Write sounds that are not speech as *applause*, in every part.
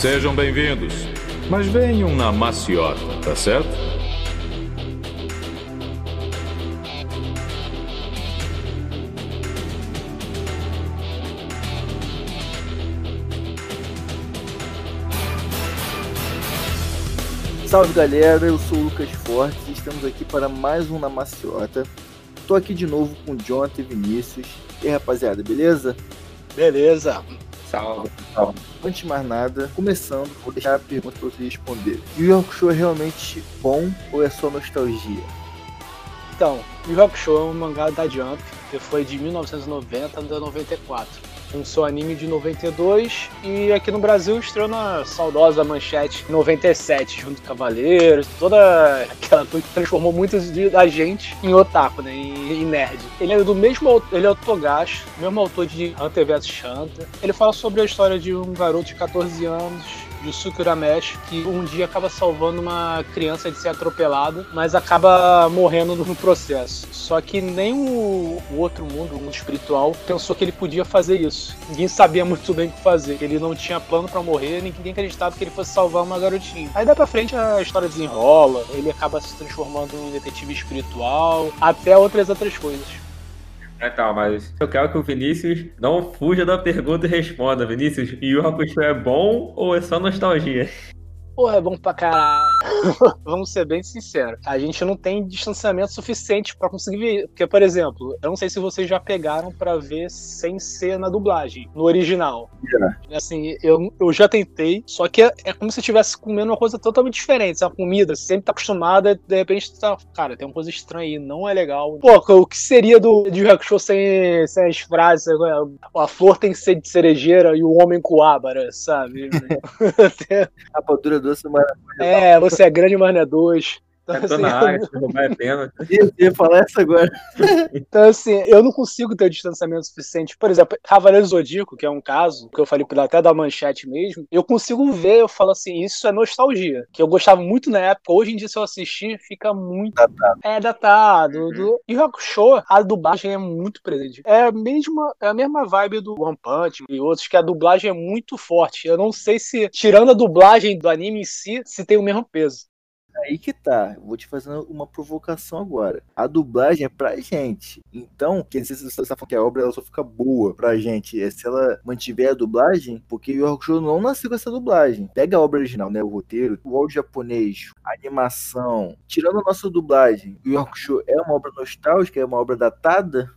Sejam bem-vindos. Mas venham na maciota, tá certo? Salve galera, eu sou o Lucas Fortes e estamos aqui para mais um Na Maciota. Tô aqui de novo com o Jonathan e Vinícius. E aí rapaziada, beleza? Beleza. Salve, salve. Antes de mais nada, começando, vou deixar a pergunta para vocês responderem. Yu Yu Hakusho é realmente bom ou é só nostalgia? Então, Yu Yu Hakusho é um mangá da Jump, que foi de 1990 a 94 um seu anime de 92 e aqui no Brasil estreou na saudosa manchete 97, junto com Cavaleiros, toda aquela coisa que transformou muitos da gente em otaku, né, em, nerd. Ele é do mesmo, ele é o Togashi, mesmo autor de Hunter vs Hunter. Ele fala sobre a história de um garoto de 14 anos Yusuke Urameshi, que um dia acaba salvando uma criança de ser atropelada, mas acaba morrendo no processo. Só que nem o, o, outro mundo, o mundo espiritual, pensou que ele podia fazer isso. Ninguém sabia muito bem o que fazer. Ele não tinha plano para morrer, ninguém acreditava que ele fosse salvar uma garotinha. Aí daí pra frente a história desenrola, ele acaba se transformando em detetive espiritual, até outras outras coisas. Tá, mas eu quero que o Vinícius não fuja da pergunta e responda. Vinícius, Yu Hakusho é bom ou é só nostalgia? Porra, é bom pra caralho. *laughs* Vamos ser bem sinceros. A gente não tem distanciamento suficiente para conseguir ver. Porque, por exemplo, eu não sei se vocês já pegaram para ver sem ser na dublagem, no original. Yeah. Assim, eu, eu já tentei, só que é, é como se estivesse comendo uma coisa totalmente diferente. A comida, sempre tá acostumada, de repente tá. Cara, tem uma coisa estranha aí, não é legal. Pô, o que seria do de Hakusho sem, sem as frases? A flor tem sede de cerejeira e o homem coábara, sabe? *laughs* *laughs* a Rapadura doce É, você é grande, mas não é. Então, assim, na área, eu... ia falar essa agora. então, assim, eu não consigo ter distanciamento suficiente. Por exemplo, Cavaleiro Zodíaco, que é um caso, que eu falei até da manchete mesmo, eu consigo ver, eu falo assim, isso é nostalgia. Que eu gostava muito na época. Hoje em dia, se eu assistir, fica muito. Datado. É datado. Uhum. Do... E o Hakusho, a dublagem é muito presente. É a mesma, é a mesma vibe do One Punch e outros, que a dublagem é muito forte. Eu não sei se, tirando a dublagem do anime em si, se tem o mesmo peso. Aí que tá. Vou te fazer uma provocação agora. A dublagem é pra gente. Então, quer dizer, se você está falando que a obra ela só fica boa pra gente, é se ela mantiver a dublagem, porque o Show não nasceu com essa dublagem. Pega a obra original, né? O roteiro, o áudio japonês, a animação. Tirando a nossa dublagem, o Show é uma obra nostálgica, é uma obra datada?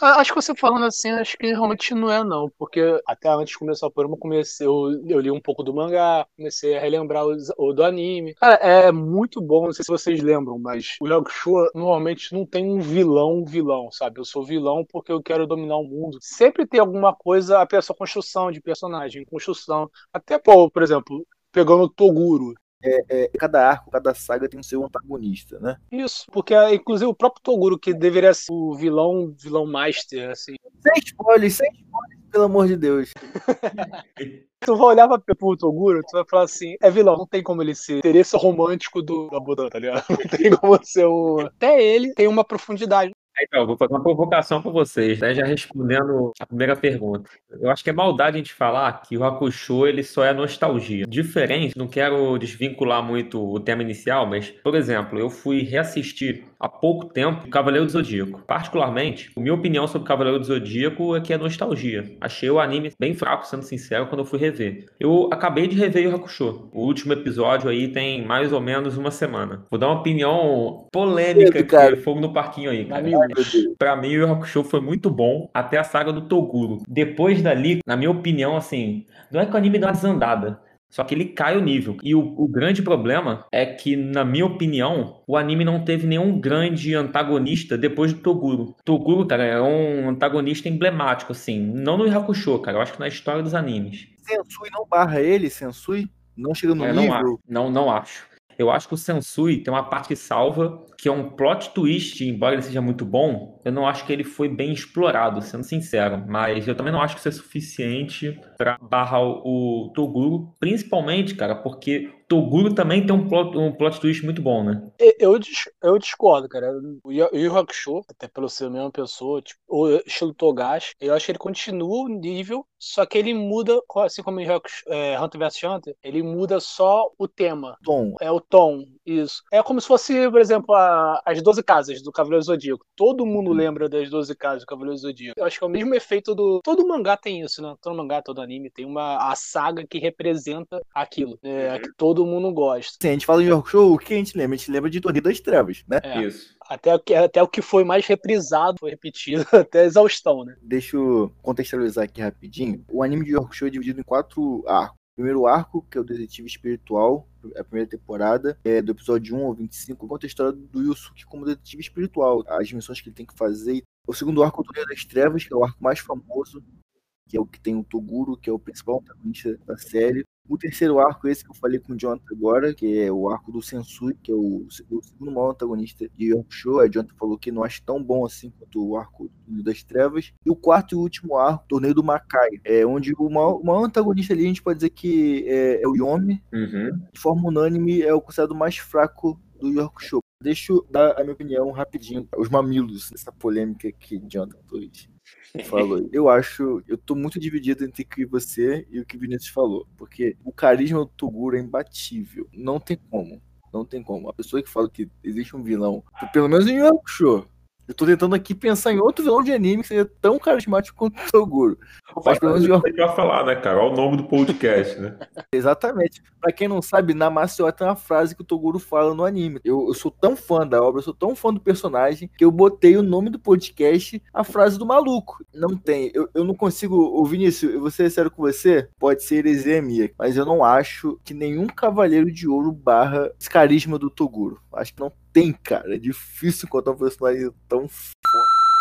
Ah, acho que você falando assim, acho que realmente não é, não. Porque até antes de começar o programa, comecei, eu, eu li um pouco do mangá, comecei a relembrar o, do anime. Cara, é muito bom, não sei se vocês lembram, mas o Yakusho normalmente não tem um vilão, vilão, sabe? Eu sou vilão porque eu quero dominar o mundo. Sempre tem alguma coisa, a pessoa, construção de personagem, construção. Até, pô, por exemplo, pegando o Toguro é, é, cada arco, cada saga tem o seu antagonista, né? Isso, porque inclusive o próprio Toguro, que deveria ser o vilão, vilão master, assim. Sem spoilers, sem spoilers, pelo amor de Deus. *laughs* tu vai olhar pro Toguro, tu vai falar assim, é vilão, não tem como ele ser interesse romântico do Gabudan, tá ligado? *laughs* Não tem como ser o... Até ele tem uma profundidade. Então, vou fazer uma provocação para vocês, né? já respondendo a primeira pergunta. Eu acho que é maldade a gente falar que o Hakusho ele só é nostalgia. Diferente, não quero desvincular muito o tema inicial, mas, por exemplo, eu fui reassistir há pouco tempo Cavaleiro do Zodíaco. Particularmente, a minha opinião sobre Cavaleiro do Zodíaco é que é nostalgia. Achei o anime bem fraco, sendo sincero, quando eu fui rever. Eu acabei de rever o Hakusho. O último episódio aí tem mais ou menos uma semana. Vou dar uma opinião polêmica aqui, fogo no parquinho aí, cara. Pra mim, o Hakusho foi muito bom até a saga do Toguro. Depois dali, na minha opinião, assim, não é que o anime dá uma desandada, só que ele cai o nível. E o, o, grande problema é que, na minha opinião, o anime não teve nenhum grande antagonista depois do Toguro. Toguro, cara, é um antagonista emblemático, assim. Não no Hakusho, cara. Eu acho que na história dos animes. Sensui não barra ele, Sensui? Não chega no é, nível? Não, não, não acho. Eu acho que o Sensui tem uma parte que salva, que é um plot twist, embora ele seja muito bom, eu não acho que ele foi bem explorado, sendo sincero. Mas eu também não acho que isso é suficiente para barrar o Toguro, principalmente, cara, porque Toguro também tem um plot, um plot twist muito bom, né? Eu, eu discordo, cara. O Yu Hakusho, até pelo ser a mesma pessoa, tipo, o estilo Togashi, eu acho que ele continua o nível, só que ele muda, assim como em é, Hunter vs Hunter, ele muda só o tema. Tom. É o tom, isso. É como se fosse, por exemplo, a, as 12 casas do Cavaleiro Zodíaco. Todo mundo uhum. lembra das 12 casas do Cavaleiro Zodíaco. Eu acho que é o mesmo efeito do. Todo mangá tem isso, né? Todo mangá, todo anime tem uma a saga que representa aquilo. É, uhum. que todo mundo gosta. Sim, a gente fala de York Show, o que a gente lembra? A gente lembra de Torneio das Trevas, né? É. Isso. Até, até o que foi mais reprisado foi repetido *laughs* até a exaustão, né? Deixa eu contextualizar aqui rapidinho. O anime de York Show é dividido em quatro arcos. Primeiro arco, que é o Detetive Espiritual, a primeira temporada, é do episódio 1 ao 25, conta a história do Yusuke como detetive espiritual, as missões que ele tem que fazer. O segundo arco o Torneio das Trevas, que é o arco mais famoso, que é o que tem o Toguro, que é o principal antagonista da série. O terceiro arco, esse que eu falei com o Jonathan agora, que é o arco do Sensui, que é o, o segundo maior antagonista de Yonkusho. A Jonathan falou que não acha tão bom assim quanto o arco das Trevas. E o quarto e último arco, Torneio do Makai, é onde o maior, o maior antagonista ali, a gente pode dizer que é, é o Yomi. Uhum. De forma unânime, é o considerado mais fraco do York Deixa eu dar a minha opinião rapidinho, os mamilos dessa polêmica que Jonathan trouxe *laughs* falou. Eu acho, eu tô muito dividido entre o que você e o que o Vinícius falou, porque o carisma do Toguro é imbatível. Não tem como. Não tem como. A pessoa que fala que existe um vilão, pelo menos em Yakusho, eu tô tentando aqui pensar em outro vilão de anime que seja tão carismático quanto o Toguro. Mas pelo menos eu... vai falar, né, cara? Olha o nome do podcast, né? *laughs* Exatamente. Pra quem não sabe, na Maceió tem uma frase que o Toguro fala no anime. Eu, eu, sou tão fã da obra, eu sou tão fã do personagem, que eu botei o nome do podcast, a frase do maluco. Não tem. Eu, eu não consigo. Ô, Vinícius, eu vou ser sério com você, pode ser heresia minha, mas eu não acho que nenhum Cavaleiro de Ouro barra esse carisma do Toguro. Acho que não tem, cara. É difícil encontrar um personagem tão foda.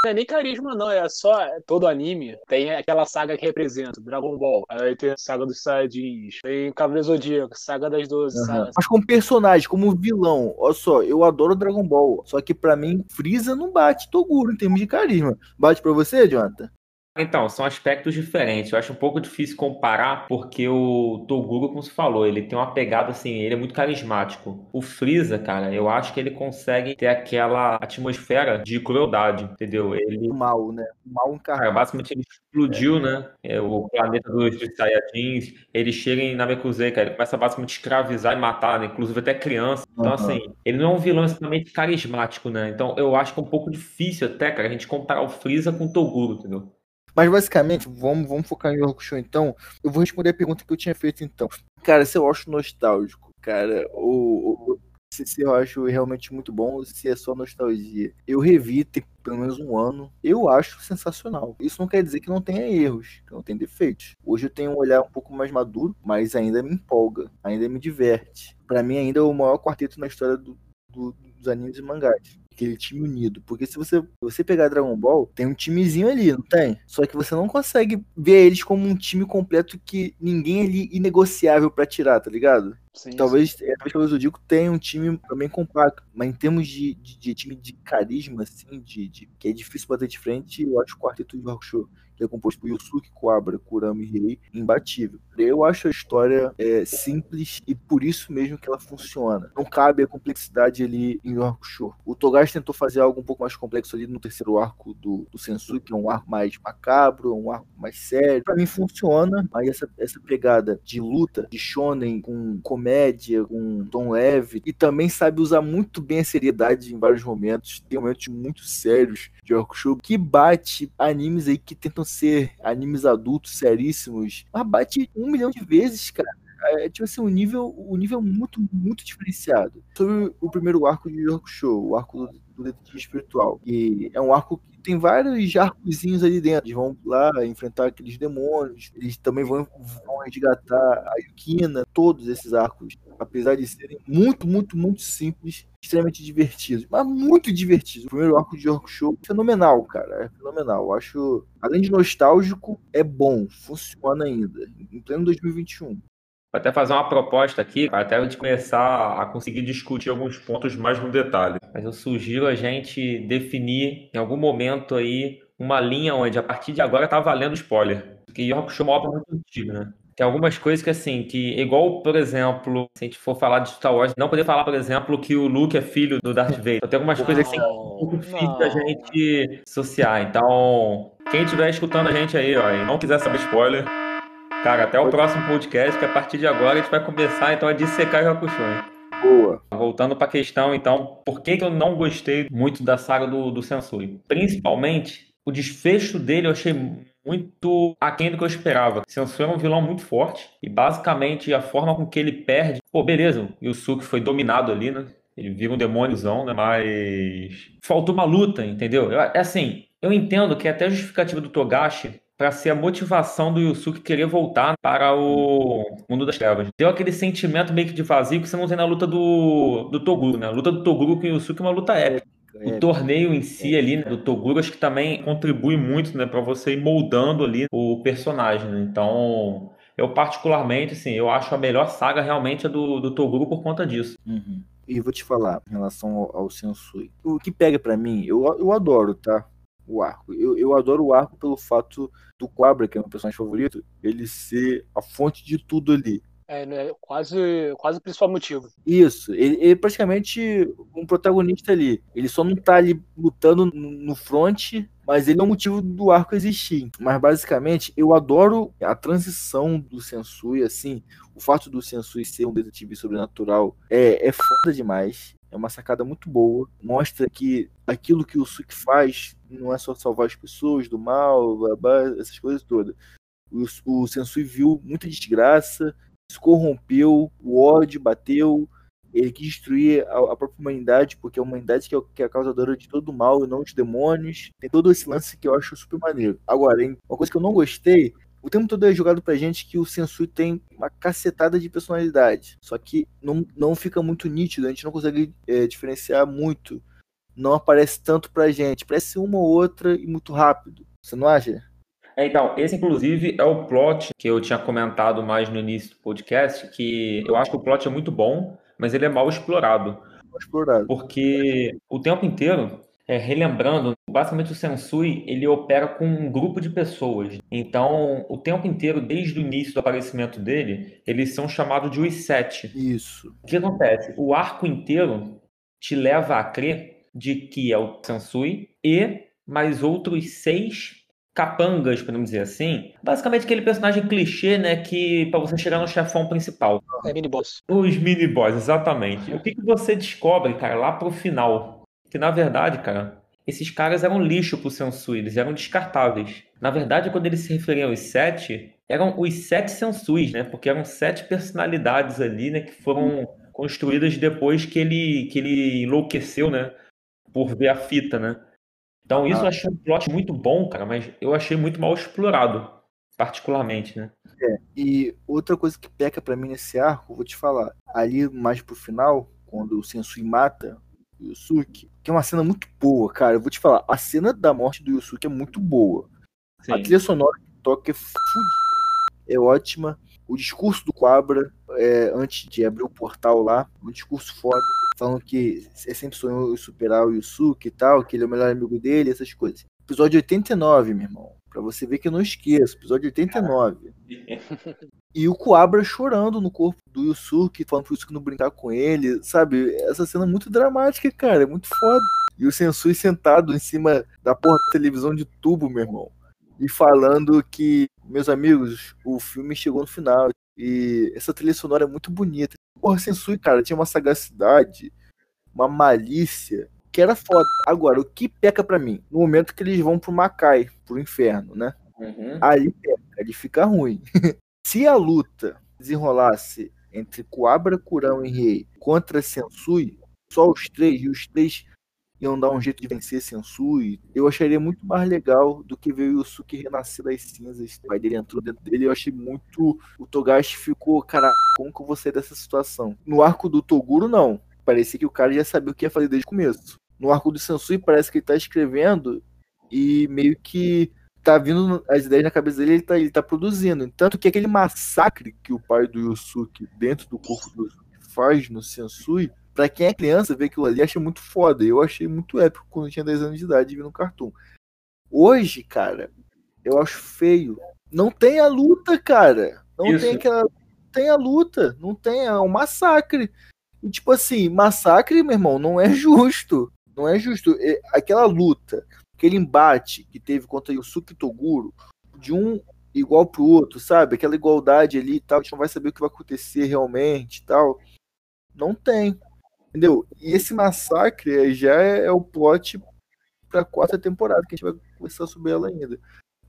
Não é nem carisma, não, é só todo anime. Tem aquela saga que representa, Dragon Ball. Aí tem a saga dos Saiyajins, tem Cavaleiro Zodíaco, saga das 12. Uhum. Mas como personagem, como vilão, olha só, eu adoro Dragon Ball. Só que para mim, Freeza não bate Toguro em termos de carisma. Bate pra você, Jonathan? Então, são aspectos diferentes. Eu acho um pouco difícil comparar, porque o Toguro, como você falou, ele tem uma pegada assim, ele é muito carismático. O Freeza, cara, eu acho que ele consegue ter aquela atmosfera de crueldade, entendeu? Ele. Mal, né? Mal encarnado. Cara, basicamente ele explodiu, é. né? É, o planeta dos, Saiyajins. Ele chega em Namekusei, cara, ele começa a basicamente escravizar e matar, né? inclusive até criança. Então, uhum. assim, ele não é um vilão extremamente carismático, né? Então, eu acho que é um pouco difícil até, cara, a gente comparar o Freeza com o Toguro, entendeu? Mas basicamente, vamos, vamos focar em Show então. Eu vou responder a pergunta que eu tinha feito então. Cara, se eu acho nostálgico, cara, o, se, se eu acho realmente muito bom ou se é só nostalgia. Eu revi tem pelo menos um ano. Eu acho sensacional. Isso não quer dizer que não tenha erros, que não tem defeitos. Hoje eu tenho um olhar um pouco mais maduro, mas ainda me empolga, ainda me diverte. Para mim ainda é o maior quarteto na história do, do, dos animes e mangás aquele time unido. Porque se você, você pegar Dragon Ball, tem um timezinho ali, não tem? Só que você não consegue ver eles como um time completo que ninguém ali inegociável para tirar, tá ligado? Sim, talvez, sim. É, talvez eu digo tenha um time também compacto, mas em termos de, de, de time de carisma, assim, de, de, que é difícil bater de frente, eu acho o quarteto de Hakusho que é composto por Yusuke Kuwabara, Kurama e Rei, imbatível. Eu acho a história é, simples e por isso mesmo que ela funciona. Não cabe a complexidade ali em Yorkusho. O Togashi tentou fazer algo um pouco mais complexo ali no terceiro arco do, do Sensui, que é um arco mais macabro, um arco mais sério. Pra mim funciona, mas essa, essa pegada de luta, de shonen, com comédia, com tom leve, e também sabe usar muito bem a seriedade em vários momentos. Tem momentos muito sérios de Yorkusho que bate animes aí que tentam ser animes adultos seríssimos, mas bate milhão de vezes, cara. É, tipo assim, um nível, um nível muito, muito diferenciado. Sobre o primeiro arco de York Show, o arco do, do detetive espiritual. E é um arco que tem vários arcozinhos ali dentro. Eles vão lá enfrentar aqueles demônios, eles também vão, vão resgatar a Yukina, todos esses arcos, apesar de serem muito, muito, muito simples, extremamente divertidos, mas muito divertidos. O primeiro arco de York Show é fenomenal, cara, é fenomenal. Eu acho, além de nostálgico, é bom, funciona ainda, em pleno 2021. Vou até fazer uma proposta aqui, até a gente começar a conseguir discutir alguns pontos mais no detalhe. Mas eu sugiro a gente definir em algum momento aí uma linha onde a partir de agora tá valendo spoiler. Porque York Show é uma obra muito antiga, né? Tem algumas coisas que, assim, que, igual, por exemplo, se a gente for falar de Star Wars, não poder falar, por exemplo, que o Luke é filho do Darth Vader. Então, tem algumas Não, coisas assim que é um difícil da gente associar. Então, quem estiver escutando a gente aí, ó, e não quiser saber spoiler, cara, até o próximo podcast, que a partir de agora a gente vai começar, então, a dissecar o Hakusho, hein? Boa. Voltando para a questão, então, por que, que eu não gostei muito da saga do, do Sensui? Principalmente, o desfecho dele eu achei muito aquém do que eu esperava. Sensui é um vilão muito forte e, basicamente, a forma com que ele perde... Pô, beleza, o Yusuke foi dominado ali, né? Ele vira um demôniozão, né? Mas... Faltou uma luta, entendeu? Eu- É assim, eu entendo que é até justificativa do Togashi para ser a motivação do Yusuke querer voltar para o mundo das trevas. Deu aquele sentimento meio que de vazio que você não tem na luta do, do Toguro, né? A luta do Toguro com o Yusuke é uma luta épica. O É, torneio em si ali, né, do Toguro, acho que também contribui muito, né, para você ir moldando ali o personagem, né? Então, eu particularmente, assim, eu acho a melhor saga realmente a do, do Toguro por conta disso. Uhum. E vou te falar em relação ao, ao Sensui. O que pega pra mim, eu, eu adoro, tá? O arco. Eu, eu adoro o arco pelo fato do Quabra, que é meu personagem favorito, ele ser a fonte de tudo ali. É, né, quase, quase principal motivo. Isso, ele, ele é praticamente um protagonista ali. Ele só não tá ali lutando no front, mas ele é o motivo do arco existir. Mas basicamente, eu adoro a transição do Sensui, assim, o fato do Sensui ser um detetive sobrenatural é, é foda demais. É uma sacada muito boa. Mostra que aquilo que o Suki faz não é só salvar as pessoas do mal, blá, blá, essas coisas todas. O, o Sensui viu muita desgraça, se corrompeu, o ódio bateu, ele quis destruir a, a própria humanidade, porque a humanidade que é, que é a causadora de todo o mal e não os demônios. Tem todo esse lance que eu acho super maneiro. Agora, hein, uma coisa que eu não gostei, o tempo todo é jogado pra gente que o Sensui tem uma cacetada de personalidade. Só que não, não fica muito nítido, a gente não consegue é, diferenciar muito. Não aparece tanto pra gente. Parece uma ou outra e muito rápido. Você não acha? É, então, esse inclusive é o plot que eu tinha comentado mais no início do podcast, que eu acho que o plot é muito bom, mas ele é mal explorado. Mal explorado. Porque o tempo inteiro, é, relembrando, basicamente o Sensui ele opera com um grupo de pessoas. Então, o tempo inteiro, desde o início do aparecimento dele, eles são chamados de os Sete. Isso. O que acontece? O arco inteiro te leva a crer de que é o Sensui e mais outros seis capangas, podemos dizer assim. Basicamente aquele personagem clichê, né, que para você chegar no chefão principal. É mini boss. Os mini boss, exatamente. O que, que você descobre, cara, lá pro final? Que na verdade, cara, esses caras eram lixo pro Sensui, eles eram descartáveis. Na verdade, quando eles se referiam aos sete, eram os sete Sensuis, né? Porque eram sete personalidades ali, né, que foram construídas depois que ele, que ele enlouqueceu, né? Por ver a fita, né? Então, isso eu Ah. achei um plot muito bom, cara, mas eu achei muito mal explorado, particularmente, né? E outra coisa que peca pra mim nesse arco, vou te falar, ali mais pro final, quando o Sensui mata o Yusuke, que é uma cena muito boa, cara. Eu vou te falar, a cena da morte do Yusuke é muito boa. A Sim. trilha sonora que toca é fudida, é ótima. O discurso do Quabra, é, antes de abrir o portal lá, um discurso foda, falando que é sempre sonhou em superar o Yusuke e tal, que ele é o melhor amigo dele, essas coisas. Episódio 89, meu irmão. Pra você ver que eu não esqueço. Episódio 89. *laughs* E o Coabra chorando no corpo do Yusuke, falando pro Yusuke não brincar com ele, sabe? Essa cena é muito dramática, cara, é muito foda. E o Sensui sentado em cima da porra da televisão de tubo, meu irmão. E falando que, meus amigos, o filme chegou no final. E essa trilha sonora é muito bonita. Porra, Sensui, cara, tinha uma sagacidade, uma malícia, que era foda. Agora, o que peca pra mim? No momento que eles vão pro Makai, pro inferno, né? Uhum. Aí peca, ali fica ruim. *laughs* Se a luta desenrolasse entre Coabra, Kurão e Rei contra Sensui, só os três, e os três iam dar um jeito de vencer Sensui, eu acharia muito mais legal do que ver o Yusuke renascer das cinzas. O pai dele entrou dentro dele, eu achei muito. O Togashi ficou, cara, como que eu vou sair dessa situação? No arco do Toguro, não. Parecia que o cara já sabia o que ia fazer desde o começo. No arco do Sensui, parece que ele tá escrevendo e meio que tá vindo as ideias na cabeça dele, ele tá, ele tá produzindo. Tanto que aquele massacre que o pai do Yusuke dentro do corpo do Yusuke faz no Sensui, pra quem é criança, ver aquilo ali acha muito foda. Eu achei muito épico quando eu tinha 10 anos de idade vendo um cartoon. Hoje, cara, eu acho feio. Não tem a luta, cara. Não Isso. tem aquela. Não tem a luta, não tem, é um massacre. E, tipo assim, massacre, meu irmão, não é *laughs* justo. Não é justo. E Aquela luta, aquele embate que teve contra Yusuke Toguro, de um igual pro outro, sabe? Aquela igualdade ali e tal, a gente não vai saber o que vai acontecer realmente e tal. Não tem. Entendeu? E esse massacre já é, é o plot pra quarta temporada, que a gente vai conversar sobre ela ainda.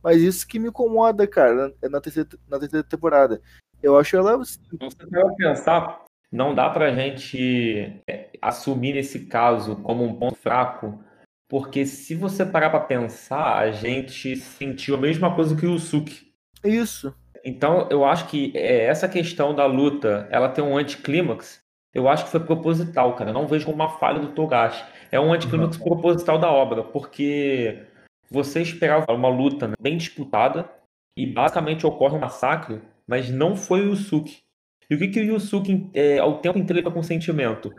Mas isso que me incomoda, cara, é na terceira, na terceira temporada. Eu acho ela assim, se você vai pensar, não dá pra gente é, assumir nesse caso como um ponto fraco, porque se você parar pra pensar, a gente sentiu a mesma coisa que o Yusuke. isso. Então, eu acho que é, essa questão da luta, ela tem um anticlímax, eu acho que foi proposital, cara. Eu não vejo como uma falha do Togashi. É um anticlímax proposital da obra, porque você esperava uma luta né, bem disputada e basicamente ocorre um massacre, mas não foi o Yusuke. E o que, que o Yusuke é, ao tempo fica com sentimento?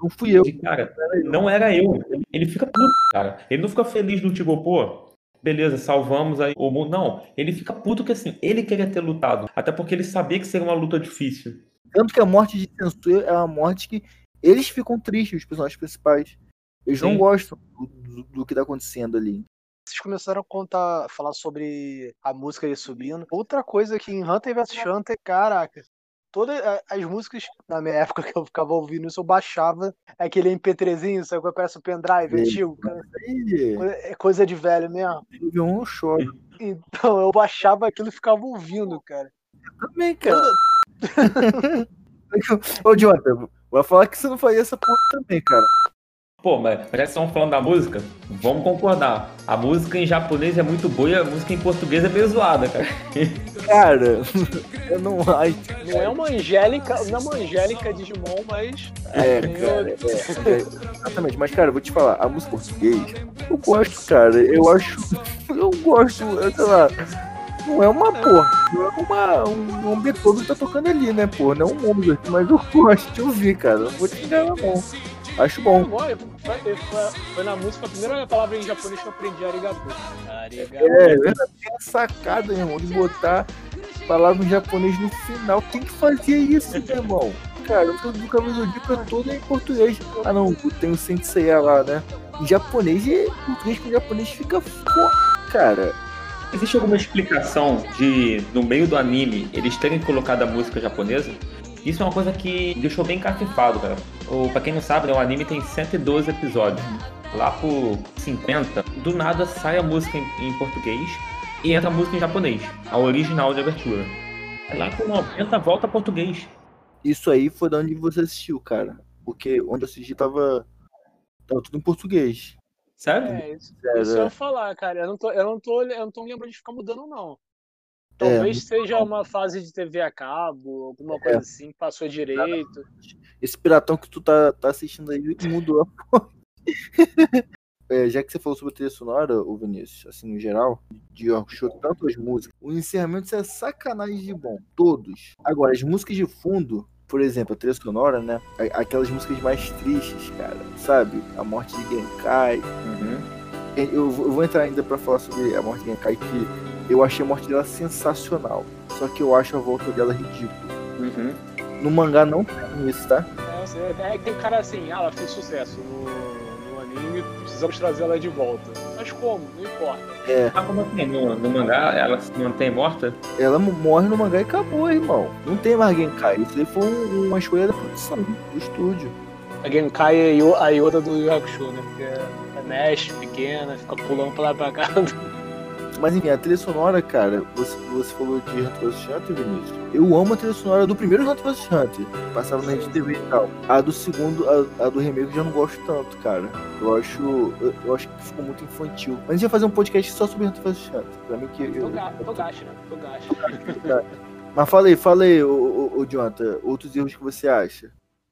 Não fui eu. De, cara, não era eu. Ele fica puto, cara. Ele não fica feliz do tipo, pô, beleza, salvamos aí o mundo. Não, ele fica puto que assim, ele queria ter lutado. Até porque ele sabia que seria uma luta difícil. Tanto que a morte de Sensui é uma morte que eles ficam tristes, os personagens principais. Eles não Sim. gostam do, do- do que tá acontecendo ali. Vocês começaram a contar, falar sobre a música aí subindo. Outra coisa que em Hunter vs Hunter, caraca, todas as músicas, na minha época que eu ficava ouvindo isso, eu baixava aquele MP3zinho, sabe? qual Parece o pendrive Sim. antigo, É coisa de velho mesmo. teve um choro. Então eu baixava aquilo e ficava ouvindo, cara. Também, cara. Ô, Jonathan, vai falar que você não faria essa porra também, cara. Pô, mas já que estamos falando da música, vamos concordar. A música em japonês é muito boa e a música em português é meio zoada, cara. *laughs* Cara, eu não acho. Não é uma Angélica, não é uma Angélica Digimon, mas. É, Tem cara, é, é, exatamente. Mas, cara, eu vou te falar, a música português, eu gosto, cara. Eu acho. Eu gosto, eu sei lá. Não é uma porra, não é uma, um, um Beethoven que tá tocando ali, né, pô? Não é um Mozart, mas eu *laughs* gosto de ouvir, cara. Não vou te enganar, não. Acho bom. Foi, foi- foi- foi na música a primeira palavra em japonês que eu aprendi arigato. Arigato. É, é tem a sacada, meu irmão, de botar palavra em japonês no final. Quem que fazia isso, meu irmão? Cara, eu tô do Zodíaco é todo em português. Ah, não, tem o Senseiya lá, né? Em japonês, e português com japonês fica foda, cara. Existe alguma explicação de, no meio do anime, eles terem colocado a música japonesa? Isso é uma coisa que deixou bem cafifado, cara. O, pra quem não sabe, né, o anime tem 112 episódios. Lá por 50, do nada sai a música em, em português e entra a música em japonês, a original de abertura. Lá por 90 volta português. Isso aí foi de onde você assistiu, cara. Porque onde eu assisti tava, tava tudo em português. Sério? É, isso, Sério, isso eu é. ia falar, cara. Eu não tô, eu não tô, eu não tô me lembrando de ficar mudando, não. Talvez seja uma fase de TV a cabo, alguma coisa assim, que passou direito. Esse piratão que tu tá, tá assistindo aí mudou. *laughs* É, já que você falou sobre a trilha sonora, o Vinícius, assim, no geral, de Yorkshire, tanto as músicas, o encerramento é sacanagem de bom, todos. Agora, as músicas de fundo, por exemplo, a trilha sonora, né? Aquelas músicas mais tristes, cara, sabe? A morte de Genkai. Uhum. Eu, vou- eu vou entrar ainda pra falar sobre a morte de Genkai, que eu achei a morte dela sensacional. Só que eu acho a volta dela ridícula. Uhum. No mangá não tem isso, tá? É, assim, é que tem cara assim, ah, ela fez sucesso no, no anime, precisamos trazer ela de volta. Mas como? Não importa. É, Ah, como assim? No, no mangá ela se mantém morta? ela morre no mangá e acabou, irmão. Não tem mais Genkai. Isso aí foi um- uma escolha da produção, do estúdio. A Genkai é a Yoda do Yu Hakusho, né? Porque é mexe, pequena, fica pulando pra lá e pra cá. *laughs* Mas enfim, a trilha sonora, cara, você, você falou de Hunter vs Hunter, Vinícius. Eu amo a trilha sonora do primeiro Hunter vs Hunter. Passava na Rede TV e tal. A do segundo, a, a do remake, eu já não gosto tanto, cara. Eu acho. Eu, eu acho que ficou muito infantil. Mas a gente vai fazer um podcast só sobre Hunter vs Hunter. Pra mim que eu. Toga- Togashi, né? Togashi. Mas fala aí, fala aí, ô, ô, ô Jonathan, outros erros que você acha.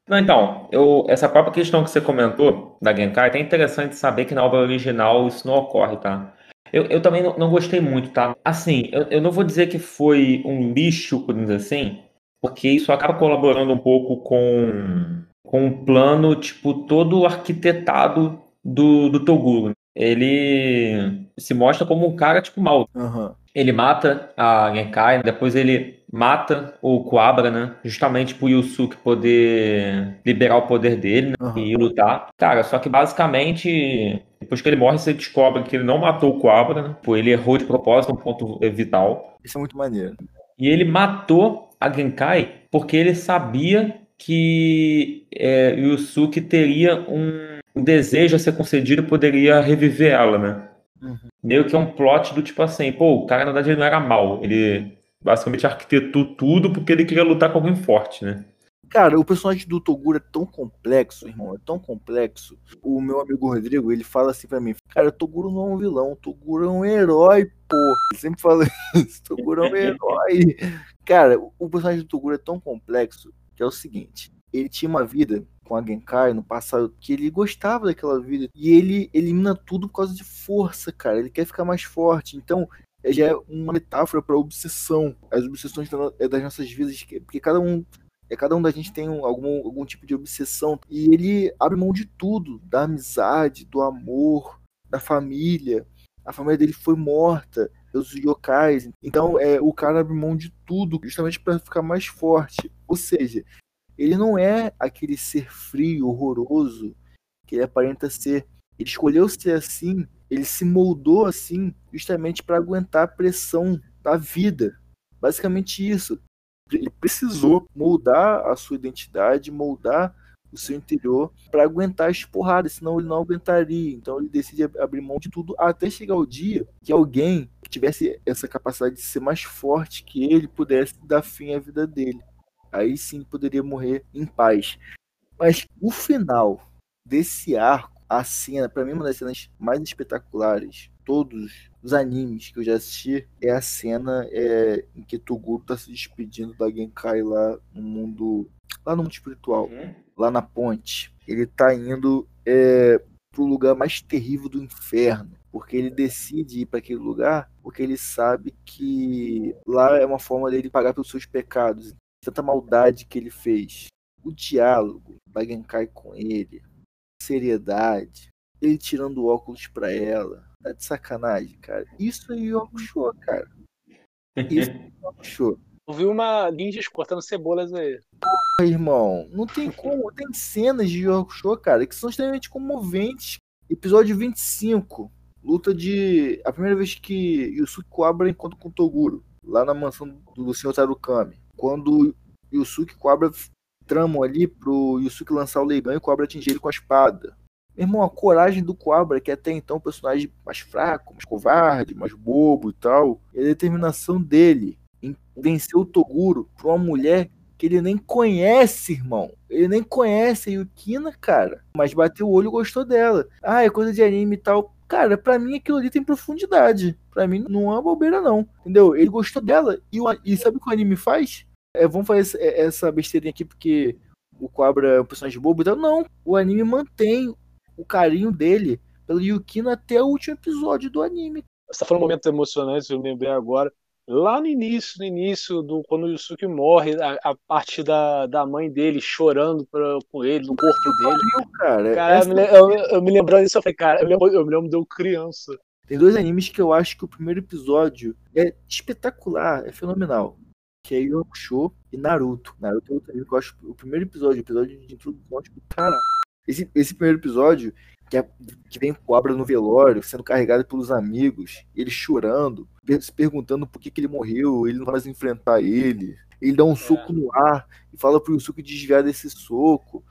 Não, então, eu, essa própria questão que você comentou da Genkai, é até interessante saber que na obra original isso não ocorre, tá? Eu, eu também não, não gostei muito, tá? Assim, eu, eu não vou dizer que foi um lixo, por dizer assim, porque isso acaba colaborando um pouco com, com um plano, tipo, todo arquitetado do, do Toguro. ele se mostra como um cara, tipo, mal. Aham. Ele mata a Genkai, depois ele mata o Kuabra, né? Justamente pro Yusuke poder liberar o poder dele né? Aham. e lutar. Cara, só que basicamente, depois que ele morre, você descobre que ele não matou o Kuabra, né? Pô, ele errou de propósito, um ponto vital. Isso é muito maneiro. E ele matou a Genkai porque ele sabia que é, Yusuke teria um, um desejo a ser concedido e poderia reviver ela, né? Uhum. Meio que é um plot do tipo assim, pô, o cara na verdade ele não era mal, ele basicamente arquitetou tudo porque ele queria lutar com alguém forte, né? Cara, o personagem do Toguro é tão complexo, irmão, é tão complexo. O meu amigo Rodrigo, ele fala assim pra mim, cara, Toguro não é um vilão, Toguro é um herói, pô. Ele sempre fala *laughs* isso, Toguro é um herói. Cara, o personagem do Toguro é tão complexo que é o seguinte, ele tinha uma vida com a Genkai no passado que ele gostava daquela vida e ele elimina tudo por causa de força, cara. Ele quer ficar mais forte. Então, já é uma metáfora para obsessão. As obsessões é das nossas vidas, que- porque cada um é cada um da gente tem um- algum, algum tipo de obsessão e ele abre mão de tudo, da amizade, do amor, da família. A família dele foi morta pelos yokais. Então, é, o cara abre mão de tudo justamente para ficar mais forte. Ou seja, ele não é aquele ser frio, horroroso que ele aparenta ser. Ele escolheu ser assim, ele se moldou assim justamente para aguentar a pressão da vida. Basicamente isso. Ele precisou moldar a sua identidade, moldar o seu interior para aguentar as porradas, senão ele não aguentaria. Então ele decide ab- abrir mão de tudo até chegar o dia que alguém que tivesse essa capacidade de ser mais forte que ele pudesse dar fim à vida dele aí sim poderia morrer em paz. Mas o final desse arco, a cena, pra mim, uma das cenas mais espetaculares, todos os animes que eu já assisti, é a cena é, em que Toguro tá se despedindo da Genkai lá no mundo. lá no mundo espiritual, lá na ponte. Ele tá indo é, pro lugar mais terrível do inferno. Porque ele decide ir para aquele lugar porque ele sabe que lá é uma forma dele pagar pelos seus pecados tanta maldade que ele fez. O diálogo da Genkai com ele, seriedade, ele tirando o óculos pra ela. Tá de sacanagem, cara. Isso é Yu Hakusho, cara. Isso é Yu Hakusho. Eu vi uma ninjas cortando cebolas aí. Porra, irmão, não tem como. Tem cenas de Hakusho, cara, que são extremamente comoventes. Episódio 25. Luta de. A primeira vez que Yusuke Kuwabara encontra com Toguro. Lá na mansão do Sr. Tarukami. Quando Yusuke Cobra tramam ali pro Yusuke lançar o leilão e o Cobra atingir ele com a espada. Meu irmão, a coragem do Cobra, que até então é um personagem mais fraco, mais covarde, mais bobo e tal, e a determinação dele em vencer o Toguro pra uma mulher que ele nem conhece, irmão. Ele nem conhece a Yukina, cara. Mas bateu o olho e gostou dela. Ah, é coisa de anime e tal. Cara, pra mim aquilo ali tem profundidade. Pra mim não é uma bobeira, não. Entendeu? Ele gostou dela. E, o- e sabe o que o anime faz? É, vamos fazer essa- essa besteirinha aqui porque o Cobra é um personagem bobo e tal. Não. O anime mantém o carinho dele pela Yukina até o último episódio do anime. Você tá falando um momento emocionante, eu lembrei agora. Lá no início, no início, do, quando o Yusuke morre, a, a parte da, da mãe dele chorando pra, com ele, no corpo dele. Viu, cara? Cara, Essa- eu, eu, eu me lembrando disso, eu falei, cara, eu me lembro, eu me lembro de eu criança. Tem dois animes que eu acho que o primeiro episódio é espetacular, é fenomenal. É Hakusho e Naruto. Naruto é outro anime que eu acho o primeiro episódio, o episódio de introdução, tipo, cara. Esse, esse primeiro episódio, que, é, que vem com Cobra no velório, sendo carregado pelos amigos, ele chorando, se perguntando por que, que ele morreu, ele não vai mais enfrentar ele. Ele dá um soco no ar e fala pro Yusuke desviar desse soco.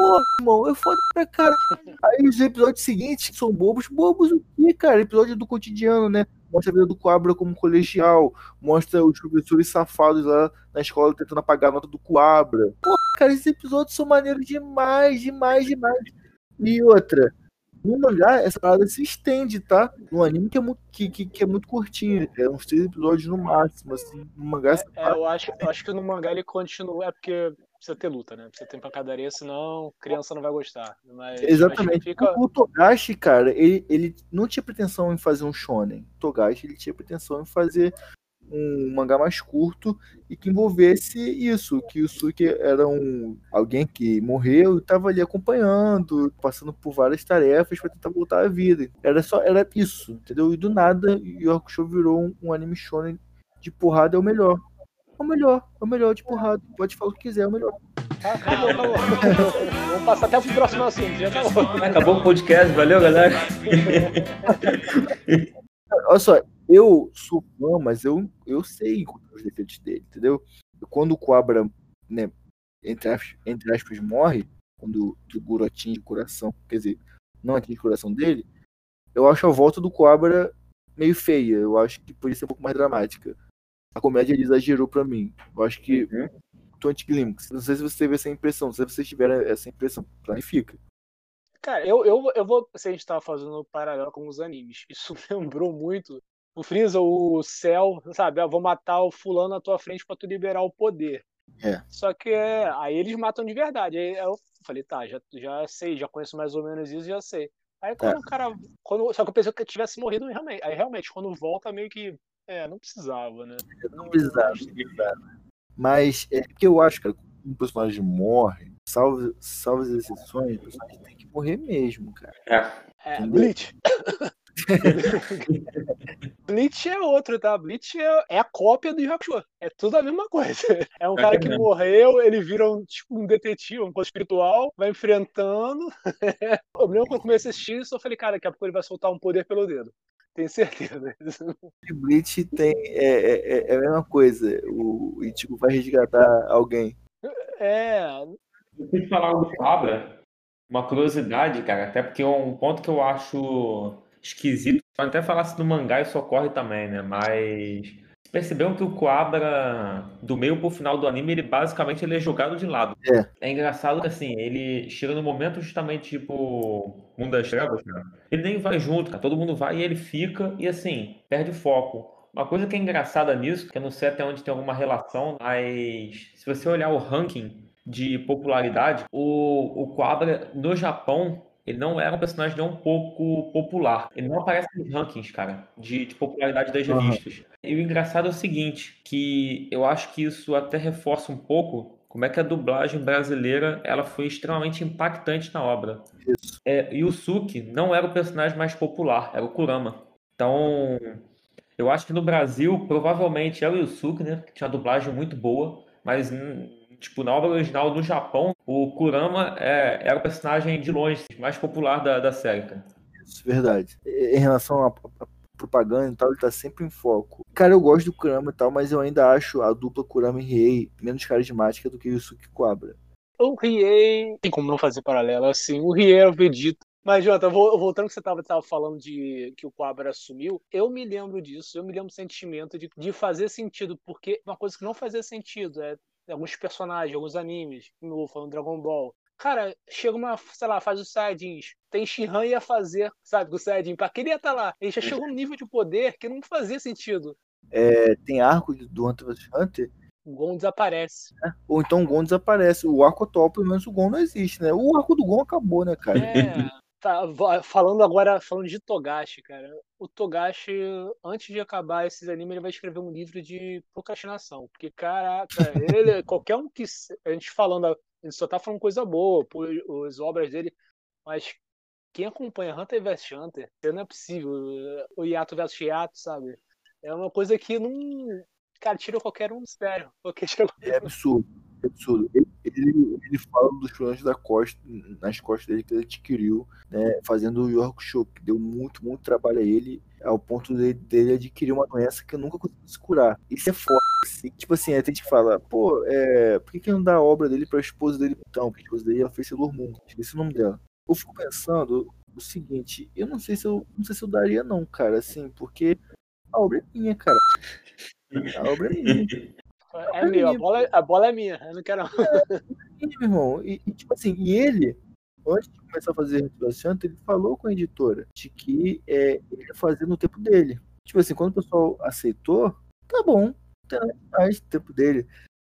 Pô, irmão, é foda pra caralho. Aí os episódios seguintes são bobos. Bobos o quê, cara? Episódio do cotidiano, né? Mostra a vida do Coabra como colegial. Mostra os professores safados lá na escola tentando apagar a nota do Coabra. Pô, cara, esses episódios são maneiros demais, demais, demais. E outra, no mangá, essa parada se estende, tá? No anime que é muito, que, que, que é muito curtinho. É uns três episódios no máximo, assim. No mangá, essa É, eu, acho, eu acho que no mangá ele continua, é porque precisa ter luta, né? Precisa ter pancadaria, senão criança não vai gostar. Mas, Exatamente. mas fica, O Togashi, cara, ele, ele não tinha pretensão em fazer um shonen. O Togashi, ele tinha pretensão em fazer um mangá mais curto e que envolvesse isso, que o Suki era um alguém que morreu e estava ali acompanhando, passando por várias tarefas para tentar voltar à vida. Era só era isso, entendeu? E do nada, Yu Hakusho virou um, um anime shonen de porrada é o melhor. É o melhor, é o melhor de porrada. Pode falar o que quiser, é o melhor. Ah, acabou, acabou. Vamos passar até pro próximo assunto. Já acabou. Acabou o podcast, valeu, galera. Olha só, eu sou fã, mas eu, eu sei os defeitos dele, entendeu? Quando o Cobra, né, entre aspas, entre aspas morre, quando o Guru atinge o coração, quer dizer, não atinge o coração dele, eu acho a volta do Cobra meio feia. Eu acho que podia ser um pouco mais dramática. A comédia ele exagerou pra mim. Eu acho que Uhum. o anticlímax. Não sei se você teve essa impressão. Se vocês tiveram essa impressão, planifica. Cara, eu, eu, eu vou. Se a gente tava fazendo um paralelo com os animes, *laughs* isso lembrou muito o Freeza, o céu, sabe? Ah, vou matar o fulano na tua frente pra tu liberar o poder. É. Só que é, aí eles matam de verdade. Aí eu falei, tá, já, já sei, já conheço mais ou menos isso, já sei. Aí quando Tá. o cara. Quando, só que eu pensei que eu tivesse morrido realmente. Aí realmente, quando volta, meio que. É, não precisava, né? Não precisava, não precisava. Mas é que eu acho, quando um personagem morre, salvo, salvo as exceções, o personagem tem que morrer mesmo, cara. É. É? Bleach. *laughs* Bleach é outro, tá? Bleach é, é a cópia do Hakusho. É tudo a mesma coisa. É um cara que morreu, ele vira um, tipo, um detetive, um coisa espiritual, vai enfrentando. *laughs* eu lembro quando eu comecei a assistir isso, eu falei, cara, daqui a pouco ele vai soltar um poder pelo dedo. Tenho certeza. *laughs* E Bleach tem. É, é, é- é a mesma coisa. O Ichigo vai resgatar alguém. É, Eu tenho que falar do Cabra, uma curiosidade, cara, até porque é um ponto que eu acho esquisito. Pode até falar se no mangá isso ocorre também, né? Mas perceberam que o Coabra, do meio pro final do anime, ele basicamente ele é jogado de lado. É. engraçado que assim, ele chega no momento justamente tipo Mundo das Trevas, cara. Ele nem vai junto, cara. Todo mundo vai e ele fica e assim, perde foco. Uma coisa que é engraçada nisso, que eu não sei até onde tem alguma relação, mas se você olhar o ranking de popularidade, o, o Quabra no Japão, ele não era um personagem nem um pouco popular. Ele não aparece nos rankings, cara, de, de popularidade das revistas. E o engraçado é o seguinte, que eu acho que isso até reforça um pouco como é que a dublagem brasileira ela foi extremamente impactante na obra. Isso. É, Yusuke não era o personagem mais popular, era o Kurama. Então, eu acho que no Brasil, provavelmente é o Yusuke, né? Que tinha uma dublagem muito boa, mas tipo, na obra original no Japão, o Kurama é, era o personagem de longe mais popular da, da série, cara. Isso, verdade. Em relação à propaganda e tal, ele tá sempre em foco. Cara, eu gosto do Kurama e tal, mas eu ainda acho a dupla Kurama e Riei menos carismática do que o Yusuke Quabra. o Riei. Tem como não fazer paralelo assim. O Riei é o Vegeta. Mas, Jota, vo- voltando ao que você estava tava falando de que o Quabra sumiu, eu me lembro disso, eu me lembro do sentimento de, de fazer sentido, porque uma coisa que não fazia sentido é alguns personagens, alguns animes, novo, falando Dragon Ball. Cara, chega uma, sei lá, faz os Saiyajins. Tem Shinran ia fazer, sabe, com o Saiyajin. Pra que ele ia estar lá? Ele já chegou num nível de poder que não fazia sentido. É, tem arco do Hunter vs Hunter, O Gon desaparece. ou então o Gon desaparece. O arco atual, pelo menos o Gon não existe, né? O arco do Gon acabou, né, cara? É, *laughs* tá, falando agora, falando de Togashi, cara. O Togashi, antes de acabar esses animes, ele vai escrever um livro de procrastinação. Porque, caraca, ele, *laughs* qualquer um que. A gente falando, a gente só tá falando coisa boa, por as obras dele, mas quem acompanha Hunter vs Hunter, não é possível. O Yato vs Yato, sabe? É uma coisa que não. Cara, tira qualquer um do sério. Porque É absurdo. É absurdo. Ele, ele, ele fala dos problemas da costa, nas costas dele que ele adquiriu, né? Fazendo o York Show, que deu muito, muito trabalho a ele, ao ponto dele, dele adquirir uma doença que nunca conseguiu se curar. Isso é foda. assim. Tipo assim, tem gente fala, pô, é, por que, que não dá a obra dele pra esposa dele então? Porque a esposa dele ela fez Sailor Moon. Esqueci o nome dela. Eu fico pensando o seguinte, eu não sei se eu não sei se eu daria, não, cara, assim, porque a obra é minha, cara. A obra é minha. *laughs* É meu, a bola, a bola é minha. Eu não quero. Ih, meu irmão, e, e, tipo assim, e ele, antes de começar a fazer Retro ele falou com a editora de que é, ele ia fazer no tempo dele. Tipo assim, quando o pessoal aceitou, tá bom, nada mais no tempo dele.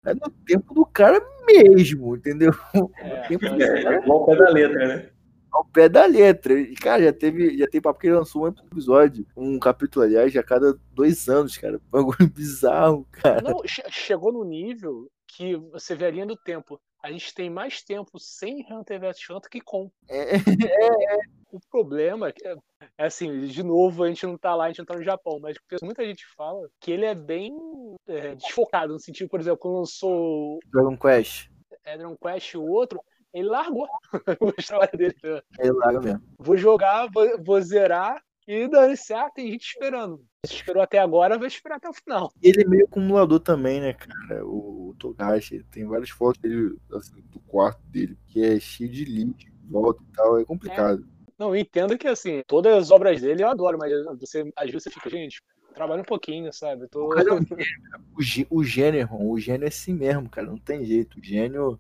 É no tempo do cara mesmo, entendeu? É, tempo do cara É igual o pé da letra, né? Ao pé da letra. E, cara, já teve, já tem papo que ele lançou um episódio, um capítulo, aliás, a cada dois anos, cara. *laughs* Bagulho bizarro, cara. Não, chegou no nível que você vê a linha do tempo. A gente tem mais tempo sem Hunter vs Hunter que com. É, *laughs* é, é. O problema é, é assim, de novo, a gente não tá lá, a gente não tá no Japão, mas muita gente fala que ele é bem é, desfocado, no sentido, por exemplo, quando lançou Dragon Quest. É, Dragon Quest o outro, ele largou *laughs* o trabalho dele. Ele larga mesmo. Vou jogar, vou, vou zerar e dane-se, ah, tem gente esperando. Se esperou até agora, vai esperar até o final. Ele é meio acumulador também, né, cara? O, o Togashi, tem várias fotos dele, assim, do quarto dele, que é cheio de link, volta e tal, é complicado. É. Não, entendo que, assim, todas as obras dele eu adoro, mas você, às vezes você fica, gente, trabalha um pouquinho, sabe? Tô... o, cara, o, o gênio, o gênio é assim mesmo, cara, não tem jeito. O gênio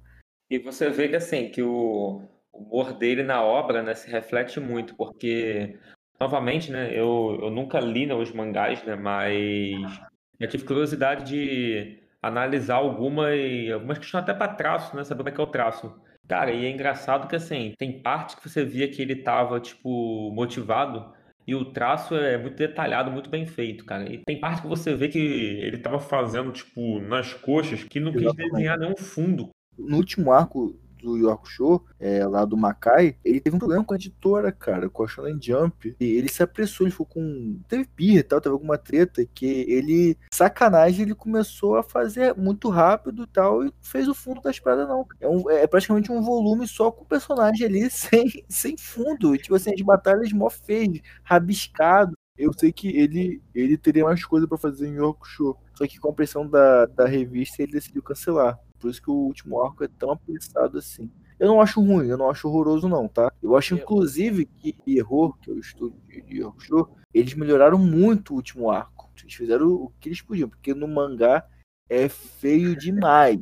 e você vê que assim, que o humor dele na obra, né, se reflete muito, porque novamente, né, eu, eu nunca li né, os mangás, né, mas eu tive curiosidade de analisar algumas, algumas questões até para traço, né, saber como é que é o traço. Cara, e é engraçado que assim, tem partes que você via que ele tava, tipo, motivado, e o traço é muito detalhado, muito bem feito, cara. E tem parte que você vê que ele tava fazendo, tipo, nas coxas, que não quis desenhar nenhum fundo no último arco do York Show, é, lá do Makai, ele teve um problema com a editora, cara, com a Shonen Jump. E ele se apressou, ele ficou com. Teve pirra e tal, teve alguma treta que ele, sacanagem, ele começou a fazer muito rápido e tal, e fez o fundo da espada, não. É, um, é praticamente um volume só com o personagem ali *laughs* sem, sem fundo. tipo assim, as batalhas mó feias, rabiscado. Eu sei que ele, ele teria mais coisa para fazer em York Show. Só que com a pressão da, da revista ele decidiu cancelar. Por isso que o último arco é tão apressado assim. Eu não acho ruim, eu não acho horroroso, não, tá? Eu acho, inclusive, que Error, que é o estúdio de Show, eles melhoraram muito o último arco. Eles fizeram o que eles podiam, porque no mangá é feio demais.